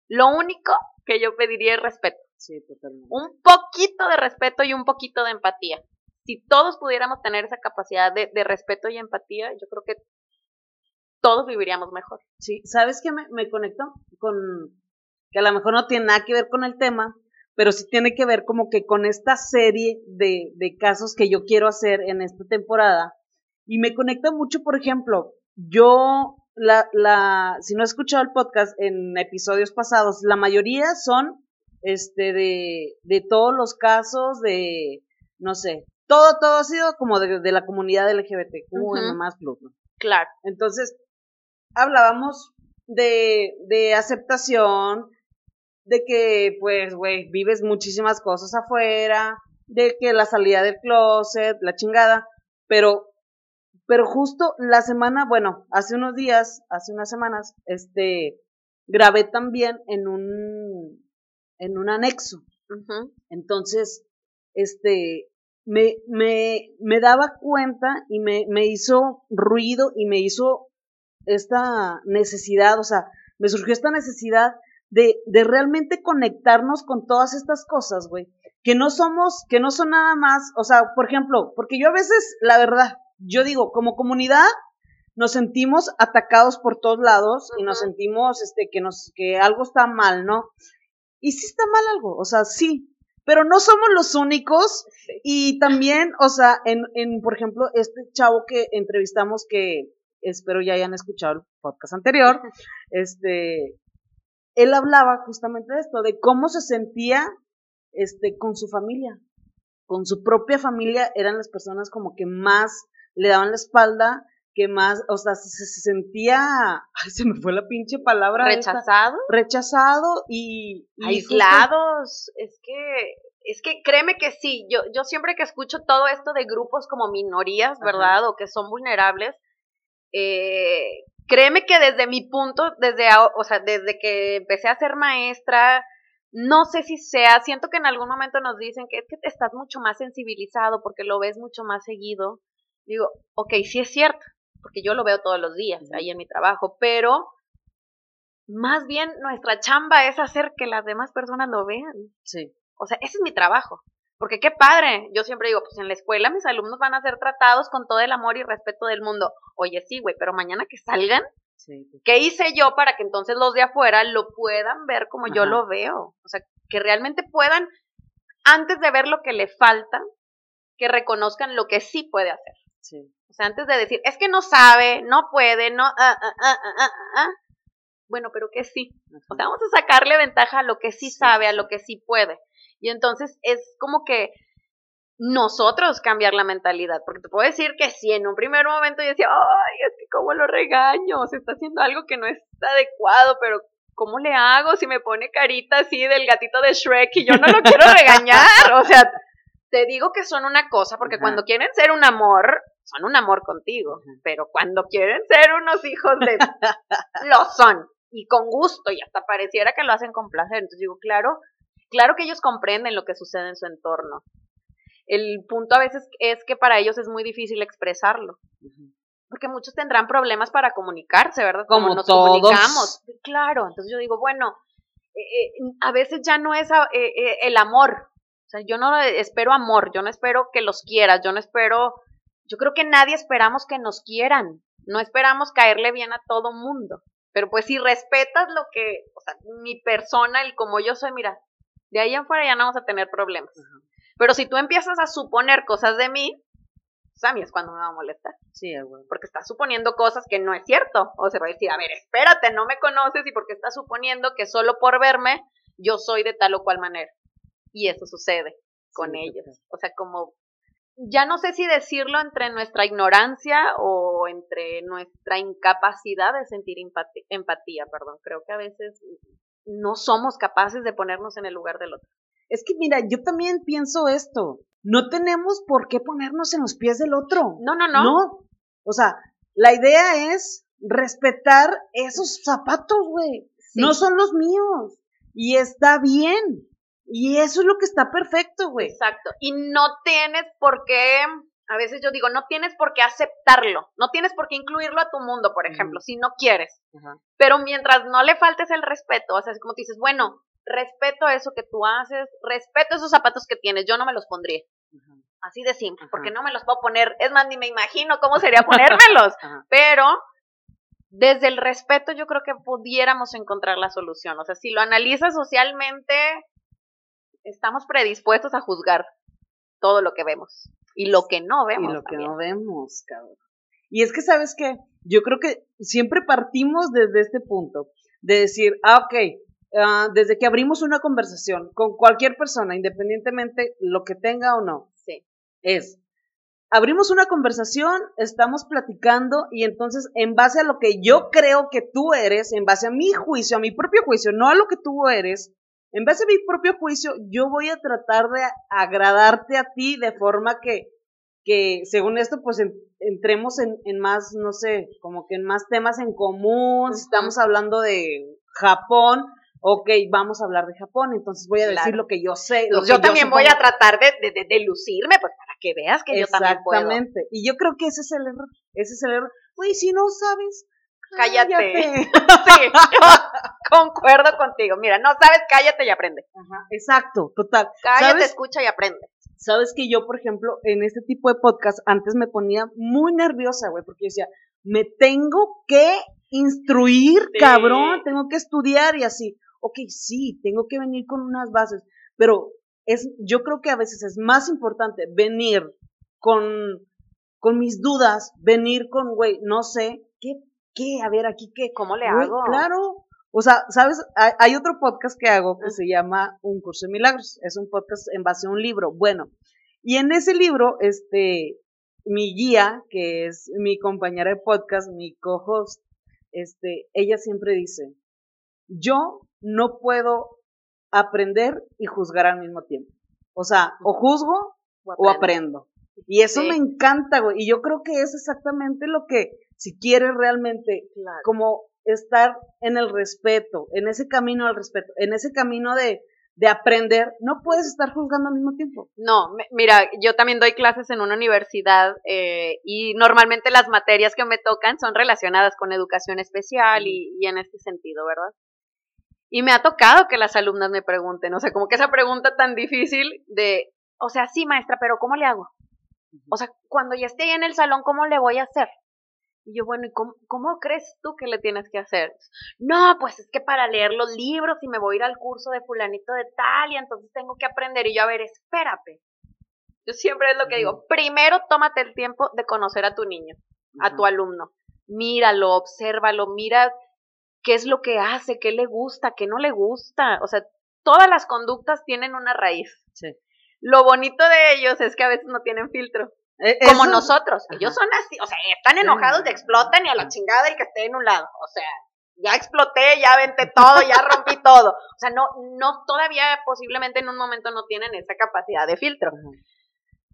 C: Lo único que yo pediría es respeto.
A: Sí, totalmente.
C: Un poquito de respeto y un poquito de empatía. Si todos pudiéramos tener esa capacidad de, respeto y empatía, yo creo que todos viviríamos mejor.
A: Sí, ¿sabes qué me, me conecto con que a lo mejor no tiene nada que ver con el tema, pero sí tiene que ver como que con esta serie de, de casos que yo quiero hacer en esta temporada. Y me conecta mucho, por ejemplo, yo, la, la, si no he escuchado el podcast en episodios pasados, la mayoría son este, de, de todos los casos de, no sé, todo, todo ha sido como de, de la comunidad LGBT, como uh más plus,
C: Claro.
A: Entonces, hablábamos de, de aceptación, de que, pues, güey, vives muchísimas cosas afuera, de que la salida del closet, la chingada, pero, pero justo la semana, bueno, hace unos días, hace unas semanas, este, grabé también en un, en un anexo. Entonces, este, me, me, me daba cuenta y me, me hizo ruido y me hizo esta necesidad, o sea, me surgió esta necesidad de, de realmente conectarnos con todas estas cosas, güey, que no somos, que no son nada más, o sea, por ejemplo, porque yo a veces, la verdad, yo digo, como comunidad, nos sentimos atacados por todos lados y nos sentimos, este, que nos, que algo está mal, ¿no? Y sí está mal algo, o sea, sí, pero no somos los únicos y también, o sea, en, en, por ejemplo, este chavo que entrevistamos que espero ya hayan escuchado el podcast anterior, este, él hablaba justamente de esto, de cómo se sentía, este, con su familia, con su propia familia, eran las personas como que más le daban la espalda, que más, o sea, se, sentía, ay, se me fue la pinche palabra.
C: Rechazado.
A: rechazado y,
C: aislados. Es que, es que créeme que sí, yo, yo siempre que escucho todo esto de grupos como minorías, ¿verdad? O que son vulnerables, eh, créeme que desde mi punto, desde, o sea, desde que empecé a ser maestra, no sé si sea, siento que en algún momento nos dicen que es que estás mucho más sensibilizado porque lo ves mucho más seguido. Digo, ok, sí es cierto, porque yo lo veo todos los días ahí en mi trabajo, pero más bien nuestra chamba es hacer que las demás personas lo vean.
A: Sí.
C: O sea, ese es mi trabajo. Porque qué padre, yo siempre digo, pues en la escuela mis alumnos van a ser tratados con todo el amor y respeto del mundo. Oye, sí, güey, pero mañana que salgan,
A: pues.
C: ¿qué hice yo para que entonces los de afuera lo puedan ver como yo lo veo? O sea, que realmente puedan, antes de ver lo que le falta, que reconozcan lo que sí puede hacer.
A: Sí.
C: O sea, antes de decir, es que no sabe, no puede, no, ah, ah, ah, ah, ah, bueno, pero que sí. O sea, vamos a sacarle ventaja a lo que sí sabe, a lo que sí puede. Y entonces es como que nosotros cambiar la mentalidad, porque te puedo decir que si en un primer momento yo decía, ay, es que cómo lo regaño, se está haciendo algo que no es adecuado, pero ¿cómo le hago si me pone carita así del gatito de Shrek y yo no lo quiero regañar? O sea, te digo que son una cosa, porque cuando quieren ser un amor, son un amor contigo, pero cuando quieren ser unos hijos de... lo son, y con gusto, y hasta pareciera que lo hacen con placer. Entonces digo, claro, Claro que ellos comprenden lo que sucede en su entorno. El punto a veces es que para ellos es muy difícil expresarlo. Porque muchos tendrán problemas para comunicarse, ¿verdad?
A: Como, nos comunicamos.
C: Claro, entonces yo digo, bueno, eh, eh, a veces ya no es eh, el amor. O sea, yo no espero amor, yo no espero que los quieras, yo no espero, yo creo que nadie esperamos que nos quieran, no esperamos caerle bien a todo mundo. Pero pues si respetas lo que, o sea, mi persona, el como yo soy, mira, de ahí en fuera ya no vamos a tener problemas. Pero si tú empiezas a suponer cosas de mí, pues a mí es cuando me va a molestar.
A: Sí, bueno.
C: Porque estás suponiendo cosas que no es cierto. O se va a decir, a ver, espérate, no me conoces y porque estás suponiendo que solo por verme yo soy de tal o cual manera. Y eso sucede con ellos. O sea, como ya no sé si decirlo entre nuestra ignorancia o entre nuestra incapacidad de sentir empatía, empatía, perdón. Creo que a veces no somos capaces de ponernos en el lugar del otro.
A: Es que mira, yo también pienso esto. No tenemos por qué ponernos en los pies del otro.
C: No, no, no.
A: No. O sea, la idea es respetar esos zapatos, güey. No son los míos. Y está bien. Y eso es lo que está perfecto, güey.
C: Exacto. Y no tienes por qué a veces yo digo, no tienes por qué aceptarlo, no tienes por qué incluirlo a tu mundo, por ejemplo, si no quieres. Pero mientras no le faltes el respeto, o sea, es como te dices, bueno, respeto eso que tú haces, respeto esos zapatos que tienes, yo no me los pondría. Así de simple, porque no me los puedo poner, es más, ni me imagino cómo sería ponérmelos, pero desde el respeto yo creo que pudiéramos encontrar la solución. O sea, si lo analizas socialmente, estamos predispuestos a juzgar todo lo que vemos. Y lo que no vemos.
A: Y lo que no vemos, cabrón. Y es que, ¿sabes qué? Yo creo que siempre partimos desde este punto, de decir, ah, ok, ah, desde que abrimos una conversación con cualquier persona, independientemente lo que tenga o no,
C: sí.
A: es, abrimos una conversación, estamos platicando y entonces en base a lo que yo creo que tú eres, en base a mi juicio, a mi propio juicio, no a lo que tú eres, en base a mi propio juicio, yo voy a tratar de agradarte a ti de forma que, que según esto, pues entremos en, en, más, no sé, como que en más temas en común. Si estamos hablando de Japón, ok, vamos a hablar de Japón, entonces voy a decir lo que yo sé. Lo
C: yo también voy a tratar de, de, de, lucirme, pues para que veas que yo también puedo.
A: Exactamente, y yo creo que ese es el error, ese es el error. Oye, si no sabes,
C: cállate. sí, yo concuerdo contigo. Mira, no sabes, cállate y aprende.
A: Ajá, exacto, total.
C: Cállate, escucha y aprende.
A: Sabes que yo, por ejemplo, en este tipo de podcast, antes me ponía muy nerviosa, güey, porque decía, me tengo que instruir, cabrón, tengo que estudiar y así. Ok, sí, tengo que venir con unas bases, pero es, yo creo que a veces es más importante venir con, con mis dudas, venir con, güey, no sé, ¿qué, qué? A ver, aquí qué.
C: ¿Cómo le hago?
A: Claro. O sea, ¿sabes? Hay, otro podcast que hago que se llama Un curso de milagros. Es un podcast en base a un libro. Bueno, y en ese libro, este, mi guía, que es mi compañera de podcast, mi co-host, este, ella siempre dice, yo no puedo aprender y juzgar al mismo tiempo. O sea, o juzgo o aprendo. Y eso me encanta, güey. Y yo creo que es exactamente lo que, si quieres realmente, como estar en el respeto, en ese camino al respeto, en ese camino de, de aprender, no puedes estar juzgando al mismo tiempo.
C: No, mira, yo también doy clases en una universidad eh, y normalmente las materias que me tocan son relacionadas con educación especial y, y, en este sentido, ¿verdad? Y me ha tocado que las alumnas me pregunten, o sea, como que esa pregunta tan difícil de, o sea, sí, maestra, pero ¿cómo le hago? O sea, cuando ya esté en el salón, ¿cómo le voy a hacer? Y yo, bueno, ¿y cómo, crees tú que le tienes que hacer? No, pues es que para leer los libros y me voy a ir al curso de fulanito de tal y entonces tengo que aprender. Y yo, a ver, espérate. Yo siempre es lo que digo, primero tómate el tiempo de conocer a tu niño, a tu alumno. Míralo, obsérvalo, mira qué es lo que hace, qué le gusta, qué no le gusta. O sea, todas las conductas tienen una raíz. Sí. Lo bonito de ellos es que a veces no tienen filtro. Eh, como nosotros. Ellos son así, o sea, están enojados, de explotan y a la chingada el que esté en un lado. O sea, ya exploté, ya venté todo, ya rompí todo. O sea, no, no, todavía posiblemente en un momento no tienen esa capacidad de filtro,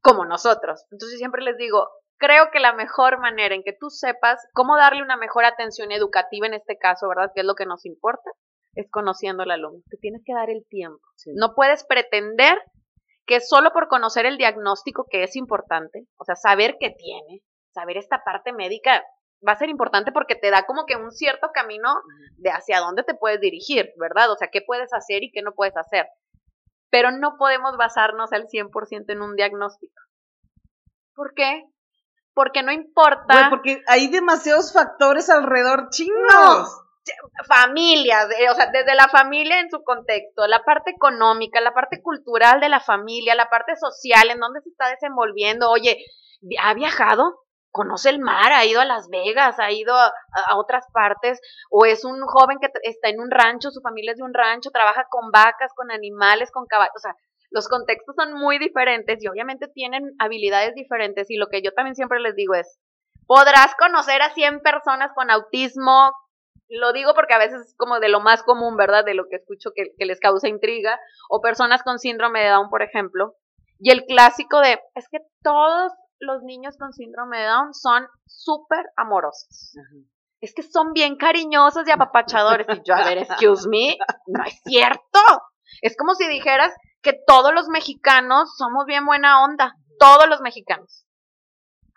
C: como nosotros. Entonces siempre les digo, creo que la mejor manera en que tú sepas cómo darle una mejor atención educativa en este caso, ¿verdad? Que es lo que nos importa, es conociendo al alumno. Te tienes que dar el tiempo. No puedes pretender que solo por conocer el diagnóstico, que es importante, o sea, saber qué tiene, saber esta parte médica, va a ser importante porque te da como que un cierto camino de hacia dónde te puedes dirigir, ¿verdad? O sea, qué puedes hacer y qué no puedes hacer. Pero no podemos basarnos al 100% en un diagnóstico. ¿Por qué? Porque no importa.
A: porque hay demasiados factores alrededor chingos
C: familias, o sea, desde la familia en su contexto, la parte económica, la parte cultural de la familia, la parte social, en dónde se está desenvolviendo, oye, ha viajado, conoce el mar, ha ido a Las Vegas, ha ido a, otras partes, o es un joven que está en un rancho, su familia es de un rancho, trabaja con vacas, con animales, con caballos, o sea, los contextos son muy diferentes y obviamente tienen habilidades diferentes y lo que yo también siempre les digo es, podrás conocer a 100 personas con autismo, lo digo porque a veces es como de lo más común, ¿verdad? De lo que escucho que, les causa intriga, o personas con síndrome de Down, por ejemplo. Y el clásico de, es que todos los niños con síndrome de Down son súper amorosos. Es que son bien cariñosos y apapachadores. Y yo, a ver, excuse me, no es cierto. Es como si dijeras que todos los mexicanos somos bien buena onda. Todos los mexicanos.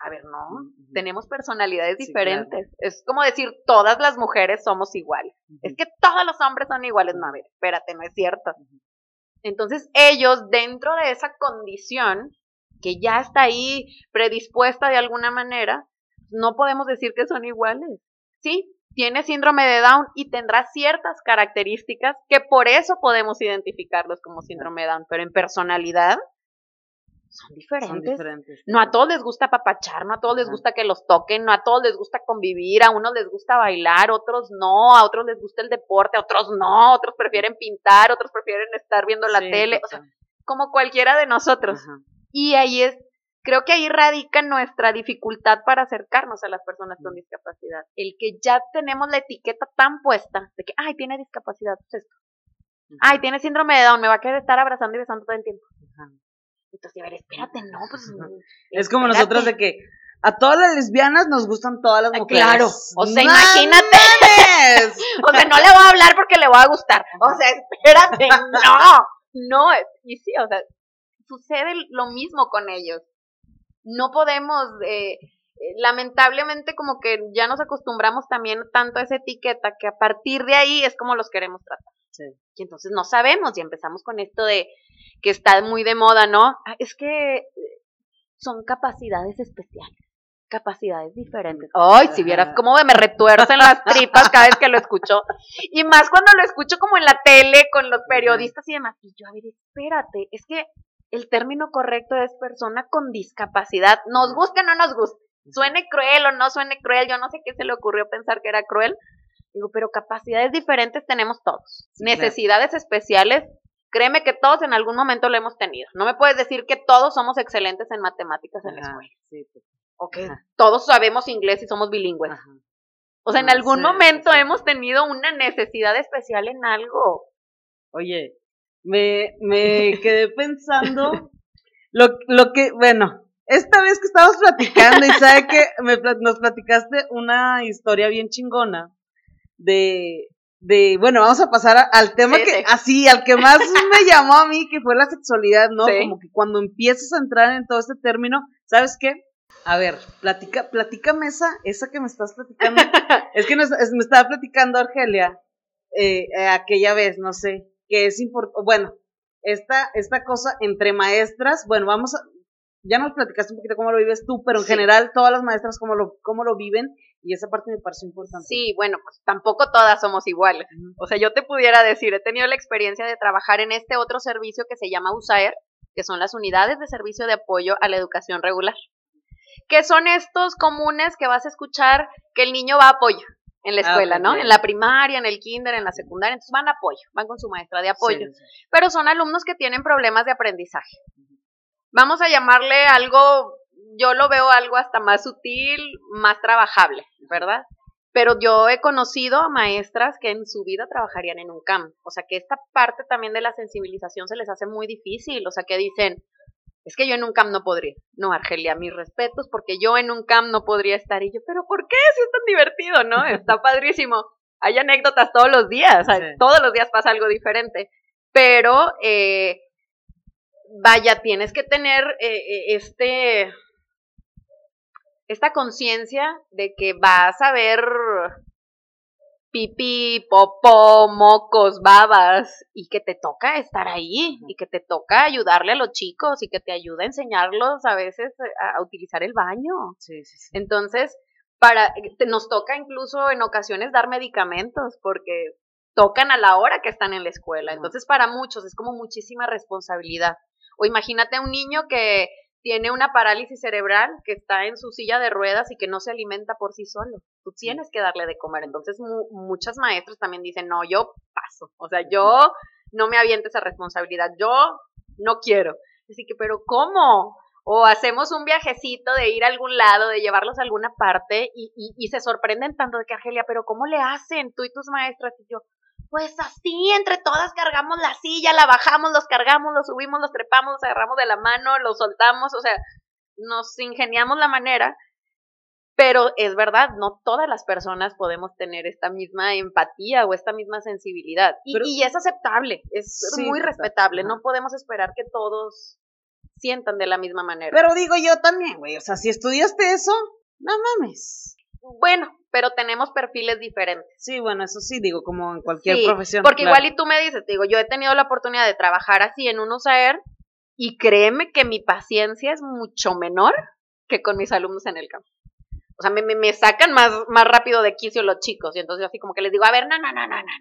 C: A ver, no, tenemos personalidades diferentes. Es como decir, todas las mujeres somos iguales. Es que todos los hombres son iguales. No, a ver, espérate, no es cierto. Entonces, ellos, dentro de esa condición, que ya está ahí predispuesta de alguna manera, no podemos decir que son iguales. Sí, tiene síndrome de Down y tendrá ciertas características que por eso podemos identificarlos como síndrome de Down, pero en personalidad son diferentes. No a todos les gusta papachar, no a todos les gusta que los toquen, no a todos les gusta convivir, a unos les gusta bailar, otros no, a otros les gusta el deporte, a otros no, otros prefieren pintar, otros prefieren estar viendo la tele, o sea, como cualquiera de nosotros. Y ahí es, creo que ahí radica nuestra dificultad para acercarnos a las personas con discapacidad. El que ya tenemos la etiqueta tan puesta de que, ay, tiene discapacidad, pues esto. Ay, tiene síndrome de Down, me va a querer estar abrazando y besando todo el tiempo. Entonces, a ver, espérate, no, pues.
A: Es como nosotros de que, a todas las lesbianas nos gustan todas las mujeres.
C: Claro, o sea, imagínate. o sea, no le voy a hablar porque le voy a gustar. O sea, espérate, no, no, y sí, o sea, sucede lo mismo con ellos. No podemos, eh, lamentablemente como que ya nos acostumbramos también tanto a esa etiqueta que a partir de ahí es como los queremos tratar. Sí. Y entonces no sabemos y empezamos con esto de que está muy de moda, ¿no? Ah, es que son capacidades especiales capacidades diferentes. Ay, si vieras cómo me retuercen las tripas cada vez que lo escucho. Y más cuando lo escucho como en la tele con los periodistas y demás. Y yo, a ver, espérate, es que el término correcto es persona con discapacidad. Nos guste o no nos guste. Suene cruel o no suene cruel. Yo no sé qué se le ocurrió pensar que era cruel. Digo, pero capacidades diferentes tenemos todos. Necesidades especiales créeme que todos en algún momento lo hemos tenido. No me puedes decir que todos somos excelentes en matemáticas en la escuela. Sí, pues o todos sabemos inglés y somos bilingües. O sea, en algún momento hemos tenido una necesidad especial en algo.
A: Oye, me, me quedé pensando lo, lo que, bueno, esta vez que estábamos platicando y sabe que me, nos platicaste una historia bien chingona de, de, bueno, vamos a pasar al tema que, así, al que más me llamó a mí, que fue la sexualidad, ¿no? Como que cuando empiezas a entrar en todo este término, ¿sabes qué? A ver, platica, platícame esa, esa que me estás platicando. es que me estaba platicando Argelia eh, eh, aquella vez, no sé, que es importante, bueno, esta, esta cosa entre maestras, bueno, vamos a, ya nos platicaste un poquito cómo lo vives tú, pero en general todas las maestras cómo lo, cómo lo viven y esa parte me pareció importante.
C: Sí, bueno, pues tampoco todas somos iguales. O sea, yo te pudiera decir, he tenido la experiencia de trabajar en este otro servicio que se llama USAER, que son las unidades de servicio de apoyo a la educación regular que son estos comunes que vas a escuchar que el niño va a apoyo en la ah, escuela, ¿no? En la primaria, en el kinder, en la secundaria, entonces van a apoyo, van con su maestra de apoyo, pero son alumnos que tienen problemas de aprendizaje. Vamos a llamarle algo, yo lo veo algo hasta más sutil, más trabajable, ¿verdad? Pero yo he conocido a maestras que en su vida trabajarían en un camp, o sea que esta parte también de la sensibilización se les hace muy difícil, o sea que dicen, es que yo en un camp no podría. No, Argelia, mis respetos, porque yo en un camp no podría estar. Y yo, pero ¿por qué? Si es tan divertido, ¿no? Está padrísimo. Hay anécdotas todos los días, todos los días pasa algo diferente. Pero, eh, vaya, tienes que tener eh, eh, este, esta conciencia de que vas a ver pipí, popó, mocos, babas, y que te toca estar ahí, y que te toca ayudarle a los chicos, y que te ayuda a enseñarlos a veces a, utilizar el baño. Sí, sí, sí. Entonces, para, nos toca incluso en ocasiones dar medicamentos, porque tocan a la hora que están en la escuela. Entonces, para muchos es como muchísima responsabilidad. O imagínate un niño que tiene una parálisis cerebral, que está en su silla de ruedas y que no se alimenta por sí solo. Tú tienes que darle de comer. Entonces, muchas maestras también dicen, no, yo paso. O sea, yo no me aviento esa responsabilidad. Yo no quiero. Así que, pero ¿cómo? O hacemos un viajecito de ir a algún lado, de llevarlos a alguna parte y, y, y se sorprenden tanto de que, Argelia, pero ¿cómo le hacen tú y tus maestras? Y yo, pues así, entre todas cargamos la silla, la bajamos, los cargamos, los subimos, los trepamos, los agarramos de la mano, los soltamos, o sea, nos ingeniamos la manera, pero es verdad, no todas las personas podemos tener esta misma empatía o esta misma sensibilidad. Y, es aceptable, es muy respetable, no podemos esperar que todos sientan de la misma manera.
A: Pero digo yo también, güey, o sea, si estudiaste eso, no mames.
C: Bueno, pero tenemos perfiles diferentes.
A: Sí, bueno, eso sí, digo, como en cualquier profesión.
C: Porque igual y tú me dices, digo, yo he tenido la oportunidad de trabajar así en un USAER y créeme que mi paciencia es mucho menor que con mis alumnos en el campo. O sea, me, me, sacan más, más rápido de quicio los chicos y entonces yo así como que les digo, a ver, no, no, no, no, no, no.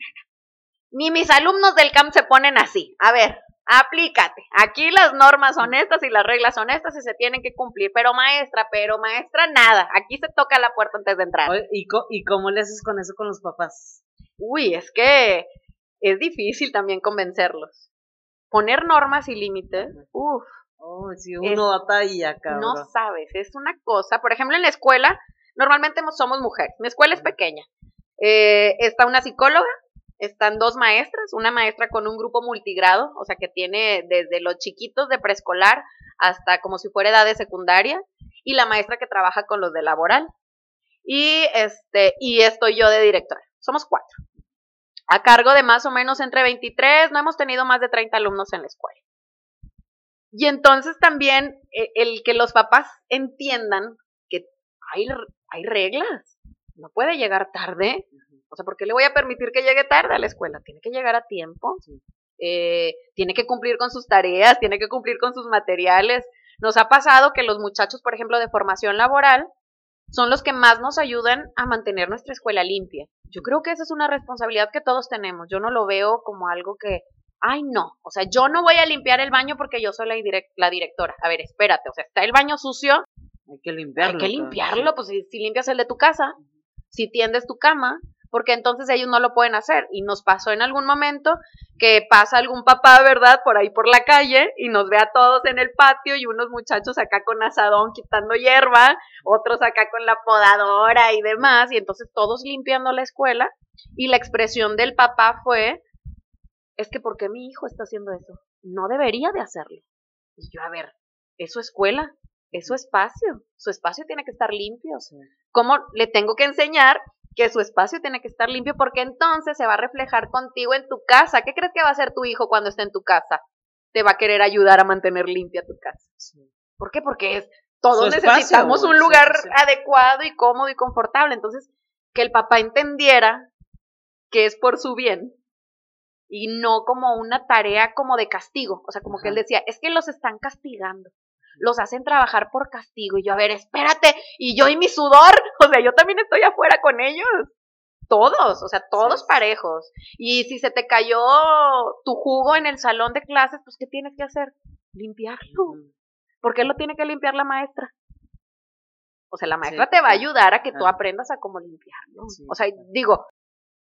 C: Ni mis alumnos del camp se ponen así. A ver, aplícate. Aquí las normas son estas y las reglas son estas y se tienen que cumplir. Pero maestra, pero maestra, nada. Aquí se toca la puerta antes de entrar.
A: ¿Y, ¿Y cómo le haces con eso con los papás?
C: Uy, es que es difícil también convencerlos. Poner normas y límites, uff.
A: Oh, si uno batalla, cabrón.
C: No sabes, es una cosa. Por ejemplo, en la escuela, normalmente somos mujeres. Mi escuela es pequeña. Eh, está una psicóloga, están dos maestras, una maestra con un grupo multigrado, o sea que tiene desde los chiquitos de preescolar hasta como si fuera edad de secundaria, y la maestra que trabaja con los de laboral. Y este, y estoy yo de directora. Somos cuatro. A cargo de más o menos entre 23, no hemos tenido más de 30 alumnos en la escuela. Y entonces también eh, el que los papás entiendan que hay, hay reglas. No puede llegar tarde. O sea, ¿por qué le voy a permitir que llegue tarde a la escuela? Tiene que llegar a tiempo. Eh, tiene que cumplir con sus tareas, tiene que cumplir con sus materiales. Nos ha pasado que los muchachos, por ejemplo, de formación laboral, son los que más nos ayudan a mantener nuestra escuela limpia. Yo creo que esa es una responsabilidad que todos tenemos. Yo no lo veo como algo que, ay, no, o sea, yo no voy a limpiar el baño porque yo soy la, la directora. A ver, espérate, o sea, está el baño sucio.
A: Hay que limpiarlo.
C: Hay que limpiarlo, pues si, si limpias el de tu casa, si tiendes tu cama, porque entonces ellos no lo pueden hacer. Y nos pasó en algún momento que pasa algún papá, ¿verdad?, por ahí por la calle y nos ve a todos en el patio y unos muchachos acá con asadón quitando hierba, otros acá con la podadora y demás, y entonces todos limpiando la escuela. Y la expresión del papá fue, es que ¿por qué mi hijo está haciendo eso? No debería de hacerlo. Y yo, a ver, ¿eso escuela? ¿Eso espacio? Su espacio tiene que estar limpio. ¿Cómo le tengo que enseñar que su espacio tiene que estar limpio porque entonces se va a reflejar contigo en tu casa. ¿Qué crees que va a hacer tu hijo cuando esté en tu casa? Te va a querer ayudar a mantener limpia tu casa. ¿Por qué? Porque es, todos necesitamos un lugar adecuado y cómodo y confortable. Entonces, que el papá entendiera que es por su bien y no como una tarea como de castigo. O sea, como que él decía, es que los están castigando los hacen trabajar por castigo. Y yo, a ver, espérate, y yo y mi sudor, o sea, yo también estoy afuera con ellos. Todos, o sea, todos parejos. Y si se te cayó tu jugo en el salón de clases, pues, ¿qué tienes que hacer? Limpiarlo. ¿Por qué lo tiene que limpiar la maestra? O sea, la maestra te va a ayudar a que tú aprendas a cómo limpiarlo. O sea, digo,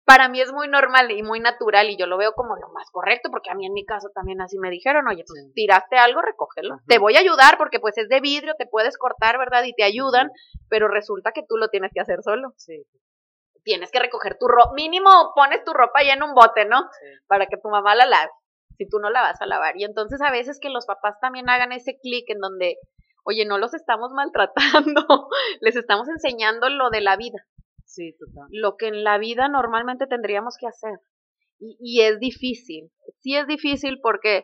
C: para mí es muy normal y muy natural y yo lo veo como lo más correcto porque a mí en mi caso también así me dijeron, oye, pues tiraste algo, recógelo. Te voy a ayudar porque pues es de vidrio, te puedes cortar, ¿verdad? Y te ayudan, pero resulta que tú lo tienes que hacer solo. Sí. Tienes que recoger tu ropa, mínimo pones tu ropa ahí en un bote, ¿no? Para que tu mamá la lave, si tú no la vas a lavar. Y entonces a veces que los papás también hagan ese clic en donde, oye, no los estamos maltratando, les estamos enseñando lo de la vida
A: Sí, total.
C: Lo que en la vida normalmente tendríamos que hacer. Y, y es difícil. Sí es difícil porque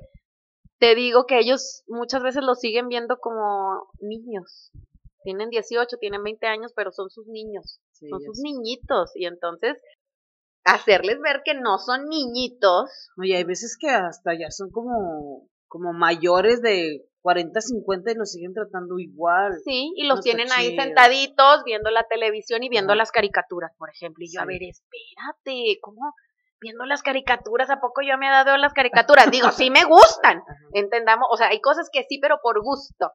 C: te digo que ellos muchas veces lo siguen viendo como niños. Tienen 18, tienen 20 años, pero son sus niños. son sus niñitos. Y entonces, hacerles ver que no son niñitos.
A: Oye, hay veces que hasta ya son como, como mayores de 40, 50 y los siguen tratando igual.
C: Sí, y los tienen ahí sentaditos viendo la televisión y viendo las caricaturas, por ejemplo. Y yo, a ver, espérate, ¿cómo? Viendo las caricaturas, ¿a poco yo me he dado las caricaturas? Digo, sí me gustan, entendamos, o sea, hay cosas que sí, pero por gusto,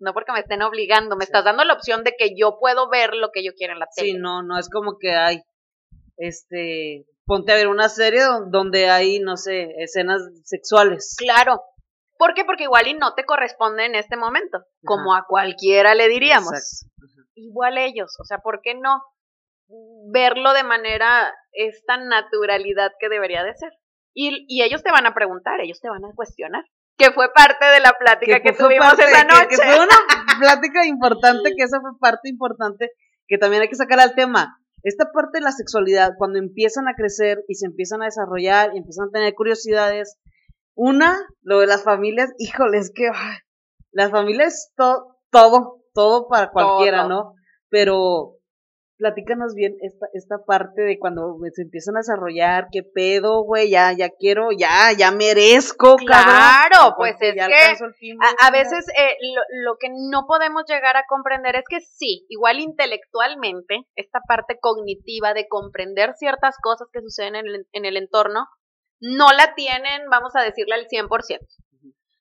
C: no porque me estén obligando, me estás dando la opción de que yo puedo ver lo que yo quiero en la tele.
A: Sí, no, no es como que hay, este, ponte a ver una serie donde hay, no sé, escenas sexuales.
C: Claro, ¿Por qué? Porque igual y no te corresponde en este momento, como a cualquiera le diríamos. Igual ellos, o sea, ¿por qué no verlo de manera, esta naturalidad que debería de ser? Y, y ellos te van a preguntar, ellos te van a cuestionar. Que fue parte de la plática que, tuvimos esa noche.
A: Que, fue una plática importante, que esa fue parte importante, que también hay que sacar al tema. Esta parte de la sexualidad, cuando empiezan a crecer y se empiezan a desarrollar y empiezan a tener curiosidades, una, lo de las familias, híjole, es que las familias todo, todo, todo para cualquiera, ¿no? Pero platícanos bien esta, esta parte de cuando se empiezan a desarrollar, qué pedo, güey, ya, ya quiero, ya, ya merezco,
C: Claro, pues es que a, veces eh, lo, lo, que no podemos llegar a comprender es que sí, igual intelectualmente, esta parte cognitiva de comprender ciertas cosas que suceden en el, en el entorno, no la tienen, vamos a decirle al 100%.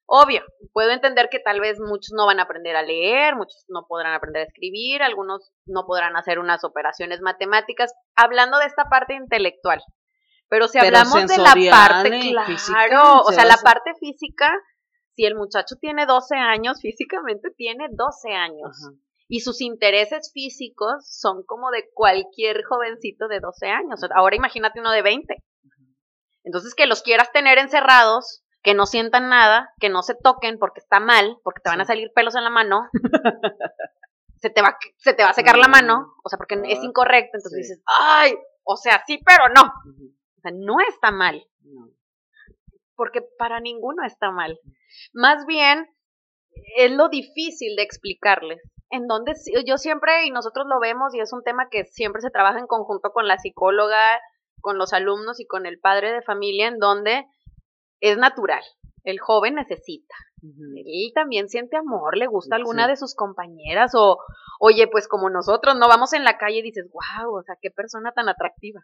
C: Obvio, puedo entender que tal vez muchos no van a aprender a leer, muchos no podrán aprender a escribir, algunos no podrán hacer unas operaciones matemáticas, hablando de esta parte intelectual. Pero si hablamos de la parte, claro, o sea, la parte física, si el muchacho tiene 12 años, físicamente tiene 12 años. Y sus intereses físicos son como de cualquier jovencito de 12 años. Ahora imagínate uno de 20. Entonces, que los quieras tener encerrados, que no sientan nada, que no se toquen porque está mal, porque te van a salir pelos en la mano. se te va, se te va a secar la mano, o sea, porque es incorrecto, entonces dices, ay, o sea, sí, pero no. O sea, no está mal. Porque para ninguno está mal. Más bien, es lo difícil de explicarles. En donde yo siempre, y nosotros lo vemos, y es un tema que siempre se trabaja en conjunto con la psicóloga, con los alumnos y con el padre de familia, en donde es natural. El joven necesita. Él también siente amor, le gusta alguna de sus compañeras o, oye, pues como nosotros no vamos en la calle y dices, wow, o sea, qué persona tan atractiva.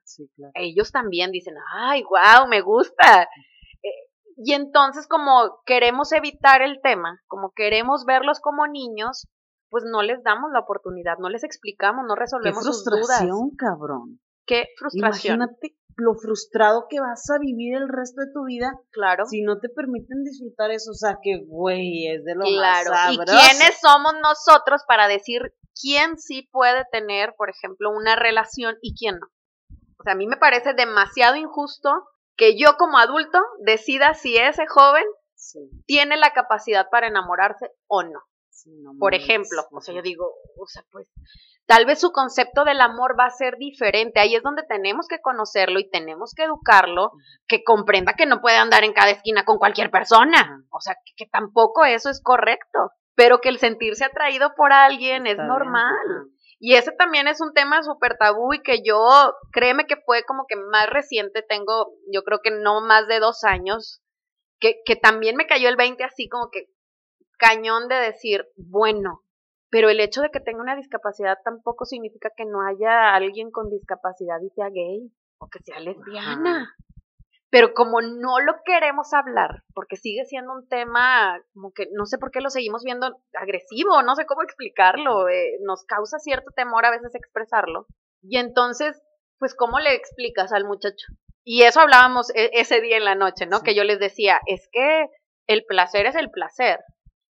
C: Ellos también dicen, ay, wow, me gusta. Eh, y entonces como queremos evitar el tema, como queremos verlos como niños, pues no les damos la oportunidad, no les explicamos, no resolvemos sus dudas.
A: Qué frustración, cabrón.
C: Qué frustración.
A: Imagínate lo frustrado que vas a vivir el resto de tu vida.
C: Claro.
A: Si no te permiten disfrutar eso, o sea, que güey, es de lo claro. más
C: ¿Y quiénes somos nosotros para decir quién sí puede tener, por ejemplo, una relación y quién no? O sea, a mí me parece demasiado injusto que yo como adulto decida si ese joven tiene la capacidad para enamorarse o no. Por ejemplo, o sea, yo digo, o sea, pues tal vez su concepto del amor va a ser diferente. Ahí es donde tenemos que conocerlo y tenemos que educarlo, que comprenda que no puede andar en cada esquina con cualquier persona. O sea, que, tampoco eso es correcto, pero que el sentirse atraído por alguien es normal. Y ese también es un tema súper tabú y que yo, créeme que fue como que más reciente, tengo, yo creo que no más de dos años, que, que también me cayó el 20 así como que cañón de decir, bueno, pero el hecho de que tenga una discapacidad tampoco significa que no haya alguien con discapacidad y sea gay o que sea lesbiana. Pero como no lo queremos hablar, porque sigue siendo un tema como que no sé por qué lo seguimos viendo agresivo, no sé cómo explicarlo, eh, nos causa cierto temor a veces expresarlo. Y entonces, pues, ¿cómo le explicas al muchacho? Y eso hablábamos e, ese día en la noche, ¿no? Que yo les decía, es que el placer es el placer.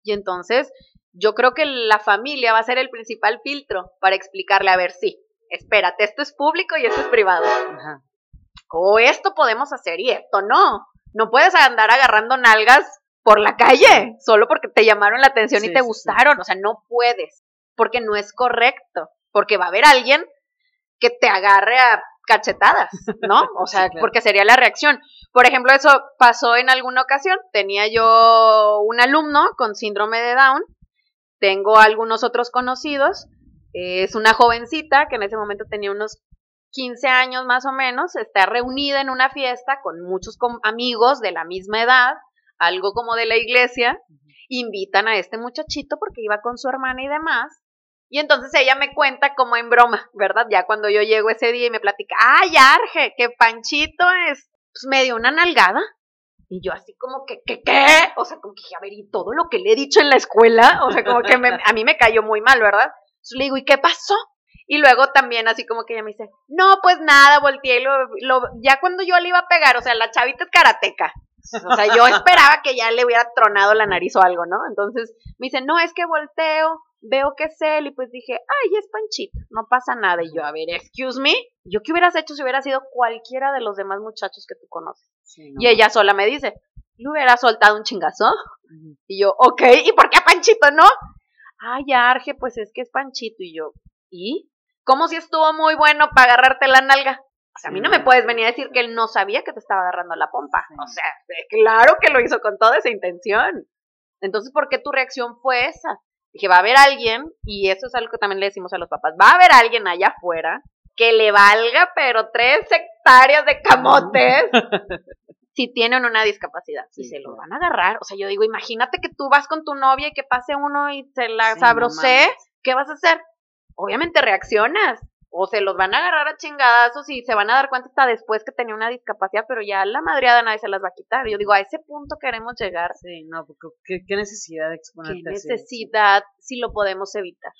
C: Y entonces, yo creo que la familia va a ser el principal filtro para explicarle, a ver, sí, espérate, esto es público y esto es privado. O esto podemos hacer y esto no. No puedes andar agarrando nalgas por la calle solo porque te llamaron la atención y te gustaron. O sea, no puedes, porque no es correcto, porque va a haber alguien que te agarre a cachetadas, ¿no? O sea, porque sería la reacción. Por ejemplo, eso pasó en alguna ocasión. Tenía yo un alumno con síndrome de Down tengo algunos otros conocidos. es una jovencita que en ese momento tenía unos 15 años más o menos. Está reunida en una fiesta con muchos amigos de la misma edad, algo como de la iglesia. Invitan a este muchachito porque iba con su hermana y demás. Y entonces ella me cuenta como en broma, ¿verdad? Ya cuando yo llego ese día y me platica, ¡ay, Arge! Que Panchito es, pues me dio una nalgada. Y yo así como que, ¿qué, qué? O sea, como que dije, a ver, y todo lo que le he dicho en la escuela, o sea, como que a mí me cayó muy mal, ¿verdad? Entonces le digo, ¿y qué pasó? Y luego también así como que ella me dice, no, pues nada, volteé y lo, lo, ya cuando yo le iba a pegar, o sea, la chavita es karateca. O sea, yo esperaba que ya le hubiera tronado la nariz o algo, ¿no? Entonces me dice, no, es que volteo, veo que es él, y pues dije, ay, es Panchito, no pasa nada. Y yo, a ver, excuse me, ¿yo qué hubieras hecho si hubiera sido cualquiera de los demás muchachos que tú conoces? Y ella sola me dice, ¿le hubiera soltado un chingazo? Y yo, ok, ¿y por qué a Panchito no? Ay, Arge, pues es que es Panchito. Y yo, ¿y? ¿Cómo si estuvo muy bueno para agarrarte la nalga? O sea, a mí no me puedes venir a decir que él no sabía que te estaba agarrando la pompa. O sea, claro que lo hizo con toda esa intención. Entonces, ¿por qué tu reacción fue esa? Dije, va a haber alguien, y eso es algo que también le decimos a los papás, va a haber alguien allá afuera que le valga, pero tres hectáreas de camotes si tienen una discapacidad. y se lo van a agarrar. O sea, yo digo, imagínate que tú vas con tu novia y que pase uno y se la sabrosee, ¿qué vas a hacer? Obviamente reaccionas. O se los van a agarrar a chingadazos y se van a dar cuenta hasta después que tenía una discapacidad, pero ya la madriada nadie se las va a quitar. Yo digo, a ese punto queremos llegar.
A: Sí, no, porque ¿qué, necesidad de exponerte
C: ¿Qué necesidad si lo podemos evitar?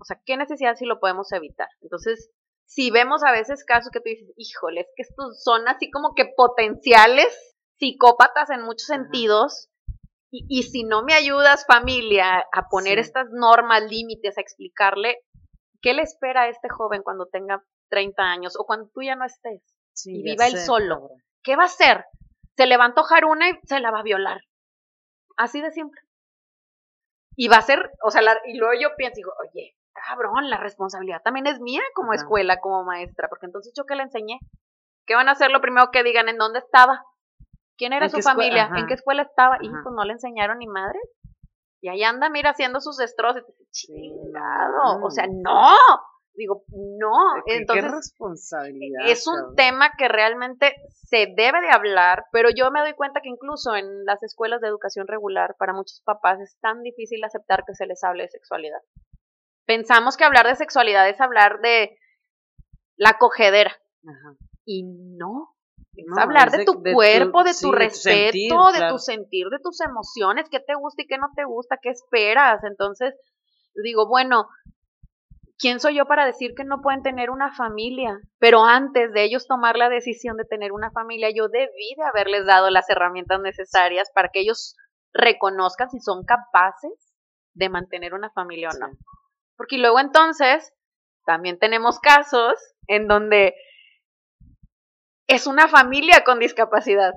C: O sea, ¿qué necesidad si lo podemos evitar? Entonces, si vemos a veces casos que tú dices, híjole, es que estos son así como que potenciales psicópatas en muchos sentidos, y, y, si no me ayudas familia a poner estas normas, límites, a explicarle qué le espera a este joven cuando tenga 30 años o cuando tú ya no estés y viva él solo, ¿qué va a hacer? Se le va a antojar una y se la va a violar. Así de simple. Y va a ser, o sea, y luego yo pienso, digo, oye, cabrón, la responsabilidad también es mía como escuela, como maestra, porque entonces yo que le enseñé. ¿Qué van a hacer lo primero que digan? ¿En dónde estaba? ¿Quién era su familia? ¿En qué escuela estaba? Y pues no le enseñaron ni madre. Y ahí anda, mira, haciendo sus destrozos. Chingado. O sea, no. Digo, no. Entonces,
A: qué responsabilidad.
C: Es un tema que realmente se debe de hablar, pero yo me doy cuenta que incluso en las escuelas de educación regular, para muchos papás es tan difícil aceptar que se les hable de sexualidad. Pensamos que hablar de sexualidad es hablar de la cogedera. Y no, es hablar de, tu cuerpo, de tu respeto, de tu sentir, de tus emociones, qué te gusta y qué no te gusta, qué esperas. Entonces, digo, bueno, ¿quién soy yo para decir que no pueden tener una familia? Pero antes de ellos tomar la decisión de tener una familia, yo debí de haberles dado las herramientas necesarias para que ellos reconozcan si son capaces de mantener una familia o no. Porque luego entonces, también tenemos casos en donde es una familia con discapacidad.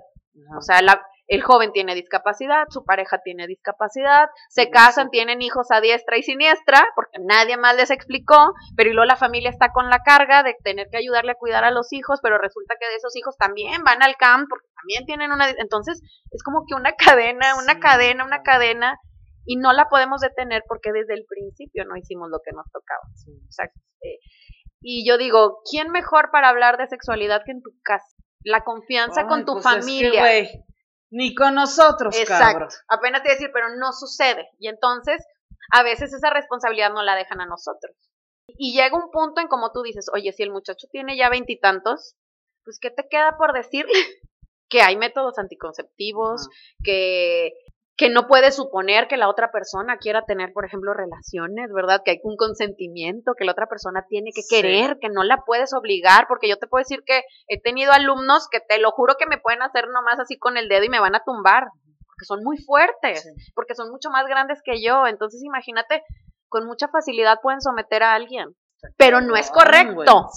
C: O sea, el joven tiene discapacidad, su pareja tiene discapacidad, se casan, tienen hijos a diestra y siniestra, porque nadie más les explicó, pero y luego la familia está con la carga de tener que ayudarle a cuidar a los hijos, pero resulta que de esos hijos también van al camp, porque también tienen una... Entonces, es como que una cadena, una cadena, una cadena, y no la podemos detener porque desde el principio no hicimos lo que nos tocaba. O sea, eh, y yo digo, ¿quién mejor para hablar de sexualidad que en tu casa? La confianza con tu
A: pues
C: familia.
A: ni con nosotros, Exacto.
C: Apenas te decir, pero no sucede. Y entonces, a veces esa responsabilidad no la dejan a nosotros. Y llega un punto en como tú dices, oye, si el muchacho tiene ya veintitantos, pues ¿qué te queda por decirle? que hay métodos anticonceptivos, que que no puede suponer que la otra persona quiera tener, por ejemplo, relaciones, ¿verdad? Que hay un consentimiento, que la otra persona tiene que querer, que no la puedes obligar, porque yo te puedo decir que he tenido alumnos que te lo juro que me pueden hacer nomás así con el dedo y me van a tumbar, porque son muy fuertes, porque son mucho más grandes que yo, entonces imagínate, con mucha facilidad pueden someter a alguien pero no es correcto.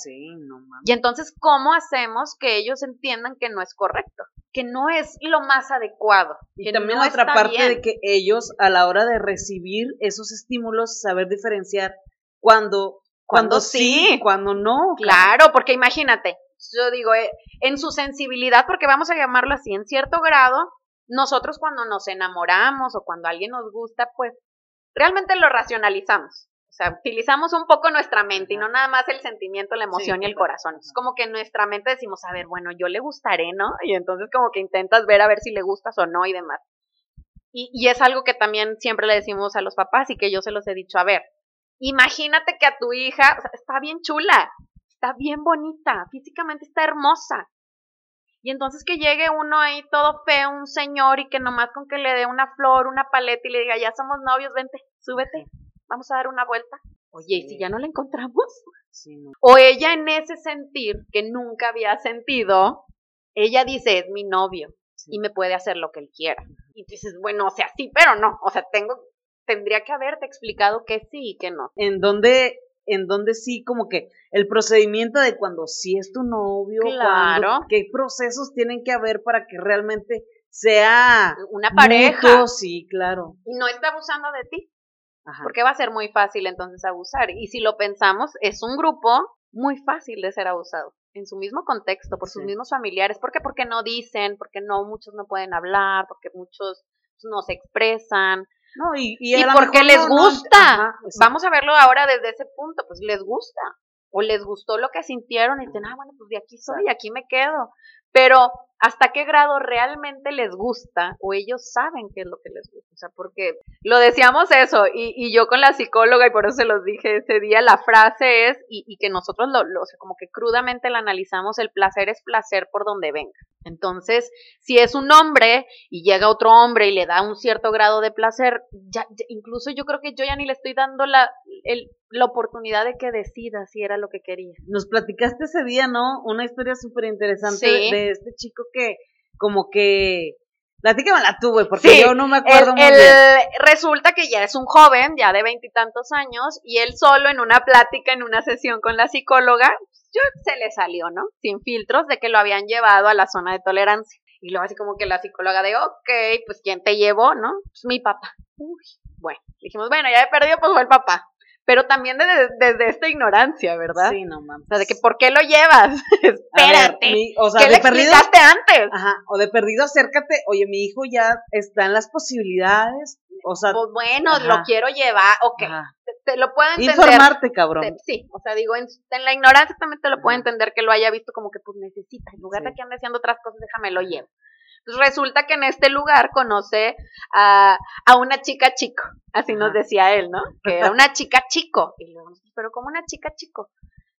C: y entonces, ¿cómo hacemos que ellos entiendan que no es correcto? Que no es lo más adecuado.
A: Y también otra parte de que ellos, a la hora de recibir esos estímulos, saber diferenciar cuando, cuando, sí, cuando no.
C: Claro, porque imagínate, yo digo, eh, en su sensibilidad, porque vamos a llamarlo así, en cierto grado, nosotros cuando nos enamoramos o cuando alguien nos gusta, pues realmente lo racionalizamos. O sea, utilizamos un poco nuestra mente y no nada más el sentimiento, la emoción y el corazón. Es como que en nuestra mente decimos, a ver, bueno, yo le gustaré, ¿no? Y entonces como que intentas ver a ver si le gustas o no y demás. Y, y es algo que también siempre le decimos a los papás y que yo se los he dicho, a ver, imagínate que a tu hija, o sea, está bien chula, está bien bonita, físicamente está hermosa. Y entonces que llegue uno ahí todo feo, un señor, y que nomás con que le dé una flor, una paleta y le diga, ya somos novios, vente, súbete vamos a dar una vuelta. Oye, ¿y si ya no la encontramos? O ella en ese sentir que nunca había sentido, ella dice, es mi novio y me puede hacer lo que él quiera. Y dices, bueno, o sea, sí, pero no. O sea, tengo, tendría que haberte explicado que sí y que no.
A: En donde, en donde sí, como que el procedimiento de cuando sí es tu novio, claro. qué procesos tienen que haber para que realmente sea
C: una pareja.
A: sí, claro.
C: Y no está abusando de ti porque va a ser muy fácil entonces abusar. Y si lo pensamos, es un grupo muy fácil de ser abusado en su mismo contexto, por sus mismos familiares. ¿Por qué? Porque no dicen, porque no, muchos no pueden hablar, porque muchos no se expresan.
A: No, y,
C: y, porque les gusta. Vamos a verlo ahora desde ese punto, pues les gusta. O les gustó lo que sintieron y dicen, ah, bueno, pues de aquí soy, aquí me quedo. Pero hasta qué grado realmente les gusta o ellos saben qué es lo que les gusta. O sea, porque lo decíamos eso y, y yo con la psicóloga y por eso se los dije ese día, la frase es, y, y que nosotros lo, lo, o sea, como que crudamente la analizamos, el placer es placer por donde venga. Entonces, si es un hombre y llega otro hombre y le da un cierto grado de placer, ya, incluso yo creo que yo ya ni le estoy dando la, el, la oportunidad de que decida si era lo que quería.
A: Nos platicaste ese día, ¿no? Una historia súper interesante de, este chico que como que... Platícamela tú, güey, porque yo no me acuerdo muy bien.
C: Resulta que ya es un joven, ya de veintitantos años, y él solo en una plática, en una sesión con la psicóloga, se le salió, ¿no? Sin filtros de que lo habían llevado a la zona de tolerancia. Y luego así como que la psicóloga de, ok, pues ¿quién te llevó, no? Pues mi papá. Uy, bueno, dijimos, bueno, ya he perdido, pues fue el papá. Pero también desde, esta ignorancia, ¿verdad?
A: Sí, no mames.
C: O sea, de que ¿por qué lo llevas? Espérate.
A: o sea,
C: ¿Qué le perdido, antes?
A: Ajá, o de perdido acércate, oye, mi hijo ya está en las posibilidades, o sea.
C: Pues bueno, lo quiero llevar, ok. Te, lo puedo entender.
A: Informarte, cabrón.
C: sí, o sea, digo, en, la ignorancia también te lo puedo entender que lo haya visto como que pues necesita, en lugar de que ande haciendo otras cosas, déjame lo llevo resulta que en este lugar conoce a, una chica chico, así nos decía él, ¿no? Que era una chica chico. Y luego, pero como una chica chico?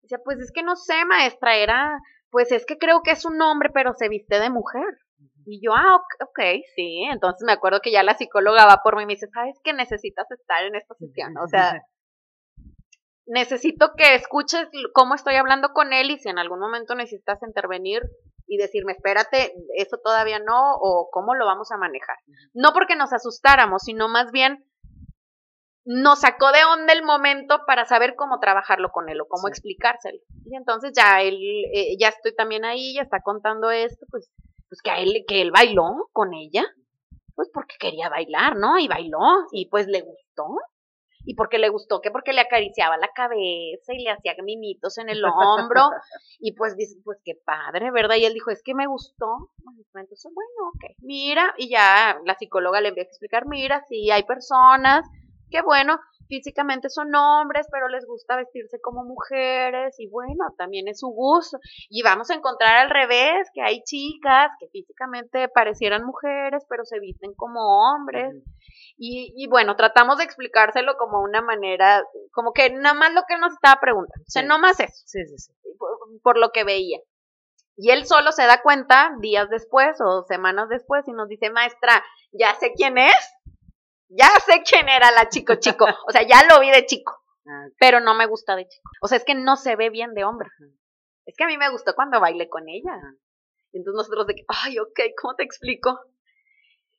C: Decía, pues es que no sé, maestra, era, pues es que creo que es un hombre, pero se viste de mujer. Y yo, ah, ok, sí. Entonces me acuerdo que ya la psicóloga va por mí y me dice, ¿sabes que necesitas estar en esta sesión? O sea, necesito que escuches cómo estoy hablando con él y si en algún momento necesitas intervenir, y decirme, espérate, eso todavía no, o cómo lo vamos a manejar. No porque nos asustáramos, sino más bien nos sacó de onda el momento para saber cómo trabajarlo con él o cómo explicárselo. Y entonces ya él, eh, ya estoy también ahí, ya está contando esto, pues, pues que a él, que él bailó con ella, pues porque quería bailar, ¿no? Y bailó, y pues le gustó y porque le gustó, que porque le acariciaba la cabeza y le hacía mimitos en el hombro, y pues dice, pues qué padre, ¿verdad? Y él dijo, es que me gustó, bueno, entonces, bueno, ok, mira, y ya la psicóloga le empieza a explicar, mira, sí, hay personas que bueno, físicamente son hombres, pero les gusta vestirse como mujeres y bueno, también es su gusto. Y vamos a encontrar al revés, que hay chicas que físicamente parecieran mujeres, pero se visten como hombres. Y, bueno, tratamos de explicárselo como una manera, como que nada más lo que nos estaba preguntando, o sea, no más eso,
A: sí, sí, sí.
C: Por, lo que veía. Y él solo se da cuenta días después o semanas después y nos dice, maestra, ya sé quién es, ya sé quién era la chico chico, o sea, ya lo vi de chico, ah, pero no me gusta de chico. O sea, es que no se ve bien de hombre. Es que a mí me gustó cuando bailé con ella. Entonces nosotros de que, ay, ok, ¿cómo te explico?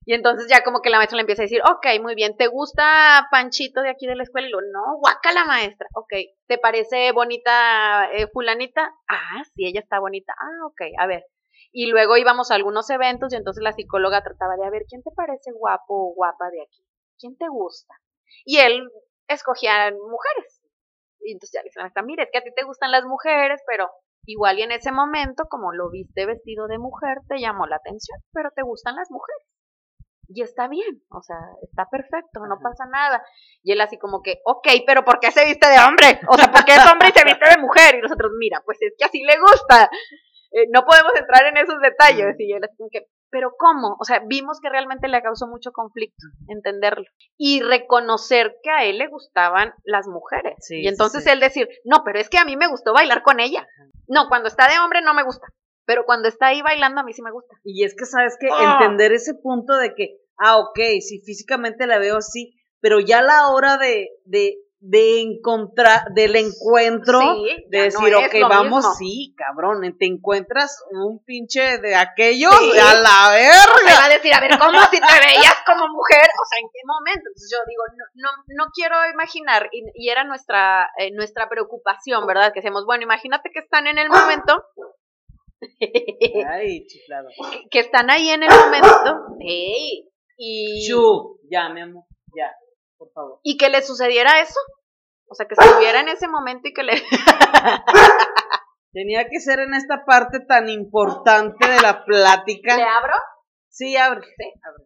C: Y entonces ya como que la maestra le empieza a decir, ok, muy bien, ¿te gusta Panchito de aquí de la escuela? Y lo, no, guaca la maestra. Ok, ¿te parece bonita eh, fulanita? Ah, sí, ella está bonita. Ah, ok, a ver. Y luego íbamos a algunos eventos y entonces la psicóloga trataba de, a ver, ¿quién te parece guapo o guapa de aquí? ¿Quién te gusta? Y él escogía mujeres. Y entonces ya le la maestra, mire, es que a ti te gustan las mujeres, pero igual y en ese momento, como lo viste vestido de mujer, te llamó la atención, pero te gustan las mujeres y está bien, o sea, está perfecto, no pasa nada. Y él así como que, ok, pero ¿por qué se viste de hombre? O sea, ¿por qué es hombre y se viste de mujer? Y nosotros, mira, pues es que así le gusta. Eh, no podemos entrar en esos detalles. Y él así como que, pero ¿cómo? O sea, vimos que realmente le causó mucho conflicto entenderlo y reconocer que a él le gustaban las mujeres. y entonces él decir, no, pero es que a mí me gustó bailar con ella. No, cuando está de hombre no me gusta pero cuando está ahí bailando a mí sí me gusta.
A: Y es que sabes que ah. entender ese punto de que, ah, ok, si físicamente la veo así, pero ya la hora de, de, de encontrar, del encuentro, de decir, ok, vamos, sí, cabrón, te encuentras un pinche de aquellos a la verga.
C: O va a decir, a ver, ¿cómo si te veías como mujer? O sea, ¿en qué momento? Entonces yo digo, no, no, no quiero imaginar, y, era nuestra, eh, nuestra preocupación, ¿verdad? Que decimos, bueno, imagínate que están en el momento
A: Ay,
C: Que, están ahí en el momento. y.
A: ya, mi amor, ya, por favor.
C: Y que le sucediera eso. O sea, que estuviera en ese momento y que le.
A: Tenía que ser en esta parte tan importante de la plática.
C: ¿Le abro?
A: Sí, abre. Sí, abre.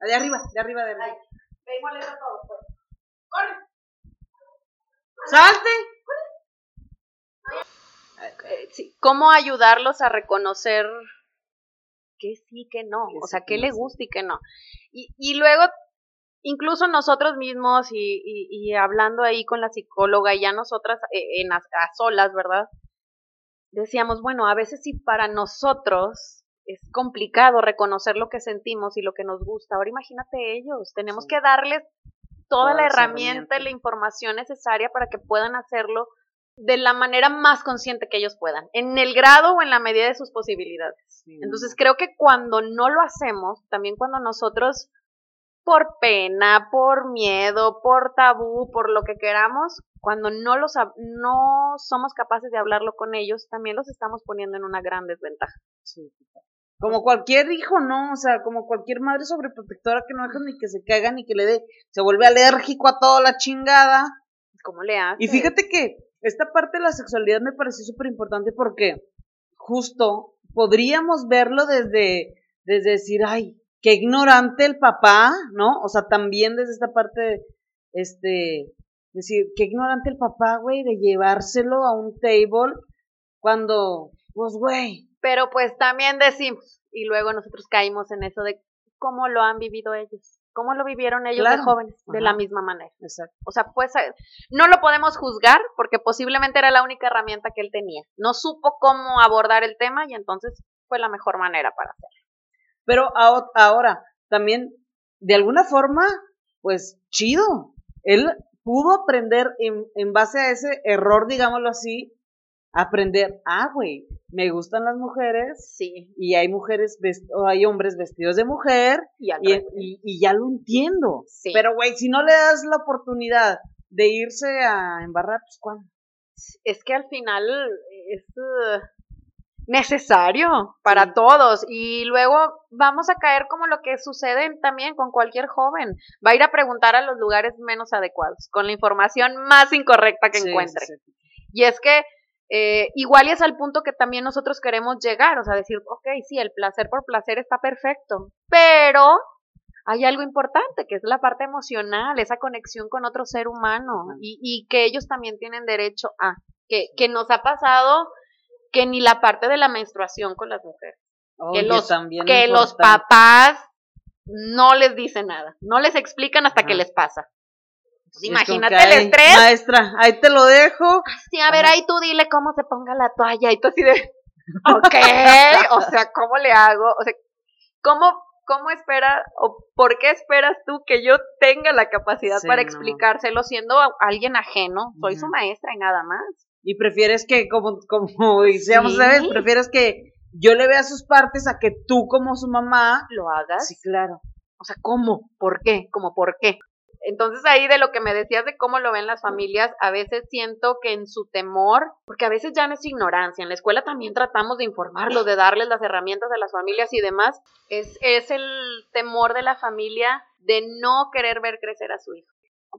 A: De arriba, de arriba, de arriba.
C: Todo, pues. ¡Corre!
A: ¡Salte!
C: Eh, cómo ayudarlos a reconocer que sí, que no, o sea, que le gusta y que no. Y, y luego, incluso nosotros mismos y, y, hablando ahí con la psicóloga y ya nosotras eh, en a, solas, ¿verdad? Decíamos, bueno, a veces sí para nosotros es complicado reconocer lo que sentimos y lo que nos gusta. Ahora imagínate ellos, tenemos que darles toda la herramienta y la información necesaria para que puedan hacerlo de la manera más consciente que ellos puedan, en el grado o en la medida de sus posibilidades. Entonces creo que cuando no lo hacemos, también cuando nosotros, por pena, por miedo, por tabú, por lo que queramos, cuando no, los, no somos capaces de hablarlo con ellos, también los estamos poniendo en una gran desventaja.
A: Como cualquier hijo, ¿no? O sea, como cualquier madre sobreprotectora que no deja ni que se caiga ni que le dé, se vuelve alérgico a toda la chingada.
C: ¿Cómo le hace?
A: Y fíjate que esta parte de la sexualidad me pareció súper importante porque justo podríamos verlo desde, desde decir, ay, qué ignorante el papá, ¿no? O sea, también desde esta parte, este, decir, qué ignorante el papá, güey, de llevárselo a un table cuando, pues, güey.
C: Pero pues también decimos, y luego nosotros caímos en eso de cómo lo han vivido ellos. ¿Cómo lo vivieron ellos de jóvenes? De la misma manera.
A: Exacto.
C: O sea, pues no lo podemos juzgar porque posiblemente era la única herramienta que él tenía. No supo cómo abordar el tema y entonces fue la mejor manera para hacerlo.
A: Pero ahora, también, de alguna forma, pues chido. Él pudo aprender en, en base a ese error, digámoslo así, aprender, ah, güey, me gustan las mujeres.
C: Sí.
A: Y hay mujeres, o hay hombres vestidos de mujer. Y, y, ya lo entiendo. Sí. Pero, güey, si no le das la oportunidad de irse a embarrar, pues, ¿cuándo?
C: Es que al final es uh, necesario para todos. Y luego vamos a caer como lo que sucede también con cualquier joven. Va a ir a preguntar a los lugares menos adecuados, con la información más incorrecta que encuentre. Y es que eh, igual y es al punto que también nosotros queremos llegar, o sea, decir, ok, sí, el placer por placer está perfecto, pero hay algo importante, que es la parte emocional, esa conexión con otro ser humano, y, y que ellos también tienen derecho a, que, que nos ha pasado que ni la parte de la menstruación con las mujeres. que los, que los papás no les dicen nada, no les explican hasta que les pasa. Pues imagínate el estrés.
A: Maestra, ahí te lo dejo.
C: Sí, a ver, ahí tú dile cómo se ponga la toalla y tú así de, ok, o sea, ¿cómo le hago? O sea, ¿cómo, cómo espera o por qué esperas tú que yo tenga la capacidad para explicárselo siendo alguien ajeno? Soy su maestra y nada más.
A: Y prefieres que, como, como decíamos, ¿sabes? Prefieres que yo le vea sus partes a que tú como su mamá
C: lo hagas.
A: Sí, claro.
C: O sea, ¿cómo? ¿Por qué? ¿Cómo por qué? Entonces ahí de lo que me decías de cómo lo ven las familias, a veces siento que en su temor, porque a veces ya no es ignorancia, en la escuela también tratamos de informarlos, de darles las herramientas a las familias y demás, es, es el temor de la familia de no querer ver crecer a su hijo.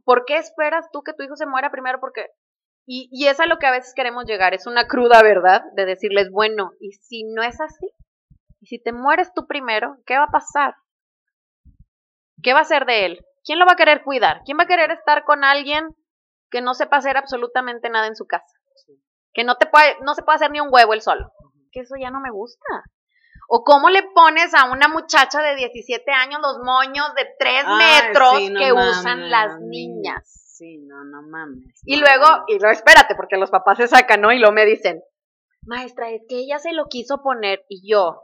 C: ¿Por qué esperas tú que tu hijo se muera primero? Porque y, y es a lo que a veces queremos llegar, es una cruda verdad de decirles, bueno, y si no es así, y si te mueres tú primero, ¿qué va a pasar? ¿Qué va a ser de él? ¿Quién lo va a querer cuidar? ¿Quién va a querer estar con alguien que no sepa hacer absolutamente nada en su casa? Que no, te puede, no se puede hacer ni un huevo él solo. Que eso ya no me gusta. O cómo le pones a una muchacha de 17 años los moños de 3 metros que usan las niñas.
A: Sí, no, no mames.
C: Y luego, y luego espérate, porque los papás se sacan, ¿no? Y lo me dicen, maestra, es que ella se lo quiso poner y yo,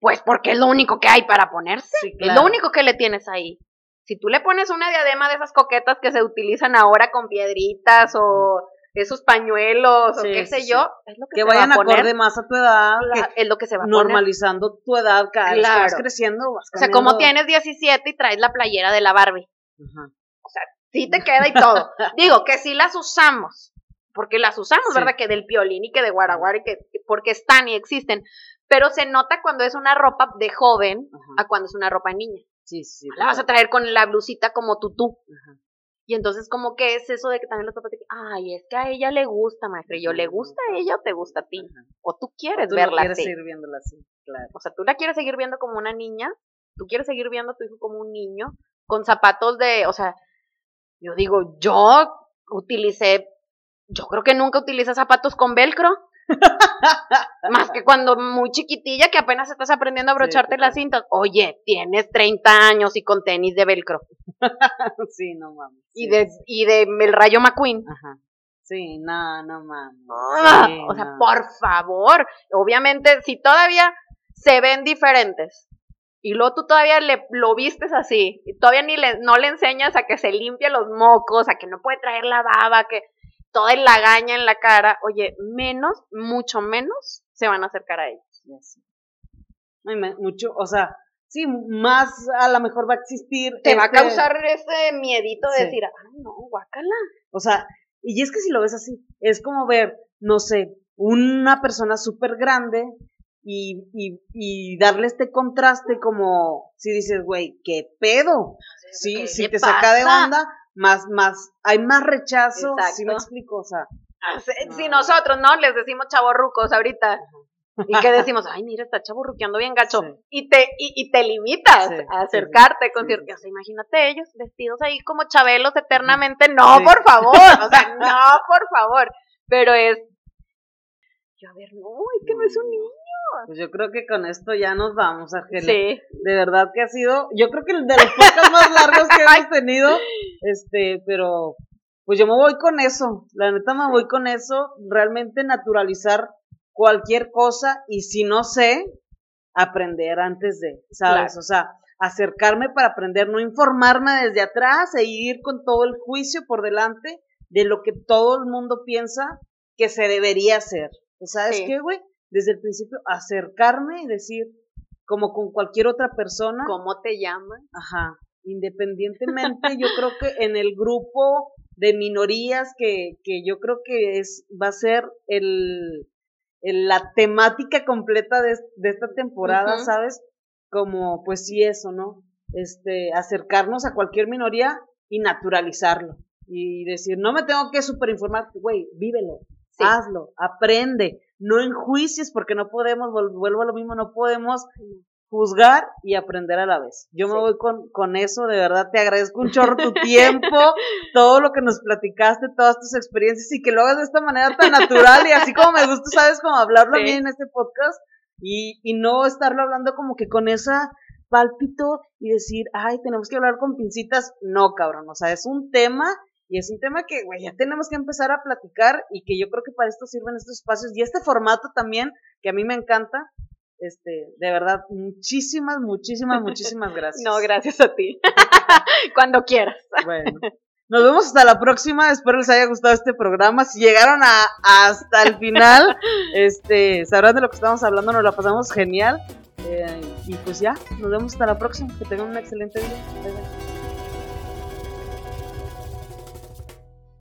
C: pues porque es lo único que hay para ponerse. Es lo único que le tienes ahí. Si tú le pones una diadema de esas coquetas que se utilizan ahora con piedritas o esos pañuelos o qué sé yo, es lo que,
A: que vayan a acorde más a tu edad,
C: es lo que se va
A: normalizando tu edad cada vez que vas creciendo. o
C: sea, como tienes 17 y traes la playera de la Barbie. O sea, sí te queda y todo. Digo que sí las usamos, porque las usamos, ¿verdad? Que del piolín y que de guaraguara y que porque están y existen, pero se nota cuando es una ropa de joven a cuando es una ropa de niña.
A: Sí, sí.
C: La vas a traer con la blusita como tutú. Ajá. Y entonces, como que es eso de que también los papás dicen, ay, es que a ella le gusta, maestra. Y yo, ¿le gusta a ella o te gusta a ti? O tú quieres verla
A: quieres seguir viéndola así, claro.
C: O sea, tú la quieres seguir viendo como una niña, tú quieres seguir viendo a tu hijo como un niño, con zapatos de, o sea, yo digo, yo utilicé, yo creo que nunca utilicé zapatos con velcro. Más que cuando muy chiquitilla que apenas estás aprendiendo a abrocharte las cintas. Oye, tienes 30 años y con tenis de velcro.
A: sí, no mames.
C: y de, y de el rayo McQueen.
A: Ajá. Sí, no, no mames.
C: Ah, o sea, por favor. Obviamente, si todavía se ven diferentes y luego tú todavía le, lo vistes así, y todavía ni le, no le enseñas a que se limpie los mocos, a que no puede traer la baba, que toda la lagaña en la cara, oye, menos, mucho menos se van a acercar a ellos.
A: Mucho, o sea, sí, más a lo mejor va a existir.
C: Te va a este causar ese miedito de decir, ay, no, guácala.
A: O sea, y es que si lo ves así, es como ver, no sé, una persona súper grande y, y, y darle este contraste como si dices, güey, ¿qué pedo? Sí, si te saca de onda, más, más, hay más rechazo, si me explico, o sea.
C: Ah, si, nosotros, ¿no? Les decimos chavorrucos ahorita, y que decimos, ay, mira, está chaburruqueando bien gacho, y te y, te limitas a acercarte con ciertos, o sea, imagínate ellos vestidos ahí como chabelos eternamente, no, por favor, o sea, no, por favor, pero es, yo a ver, no, es que no es un niño.
A: Pues yo creo que con esto ya nos vamos, Argelia. Sí. De verdad que ha sido, yo creo que el de los podcasts más largos que hemos tenido, este, pero pues yo me voy con eso, la neta me voy con eso, realmente naturalizar cualquier cosa y si no sé, aprender antes de, ¿sabes? O sea, acercarme para aprender, no informarme desde atrás e ir con todo el juicio por delante de lo que todo el mundo piensa que se debería hacer. ¿Sabes qué, güey? Desde el principio, acercarme y decir, como con cualquier otra persona.
C: ¿Cómo te llaman?
A: Ajá. Independientemente, yo creo que en el grupo de minorías que, que yo creo que es, va a ser el, la temática completa de, esta temporada, ¿sabes? Como, pues sí, eso, ¿no? Este, acercarnos a cualquier minoría y naturalizarlo. Y decir, no me tengo que superinformar, güey, vívelo, hazlo, aprende, no enjuicies porque no podemos, vuelvo a lo mismo, no podemos juzgar y aprender a la vez. Yo me voy con, con eso, de verdad te agradezco un chorro tu tiempo, todo lo que nos platicaste, todas tus experiencias y que lo hagas de esta manera tan natural y así como me gusta, sabes, como hablarlo a mí en este podcast y, y no estarlo hablando como que con esa pálpito y decir, ay, tenemos que hablar con pincitas. No, cabrón, o sea, es un tema y es un tema que, güey, ya tenemos que empezar a platicar y que yo creo que para esto sirven estos espacios y este formato también, que a mí me encanta, este, de verdad, muchísimas, muchísimas, muchísimas gracias.
C: No, gracias a ti. Cuando quieras.
A: Bueno. Nos vemos hasta la próxima. Espero les haya gustado este programa. Si llegaron a, hasta el final, este, sabrán de lo que estamos hablando. Nos la pasamos genial. Eh, y pues ya, nos vemos hasta la próxima. Que tengan un excelente día.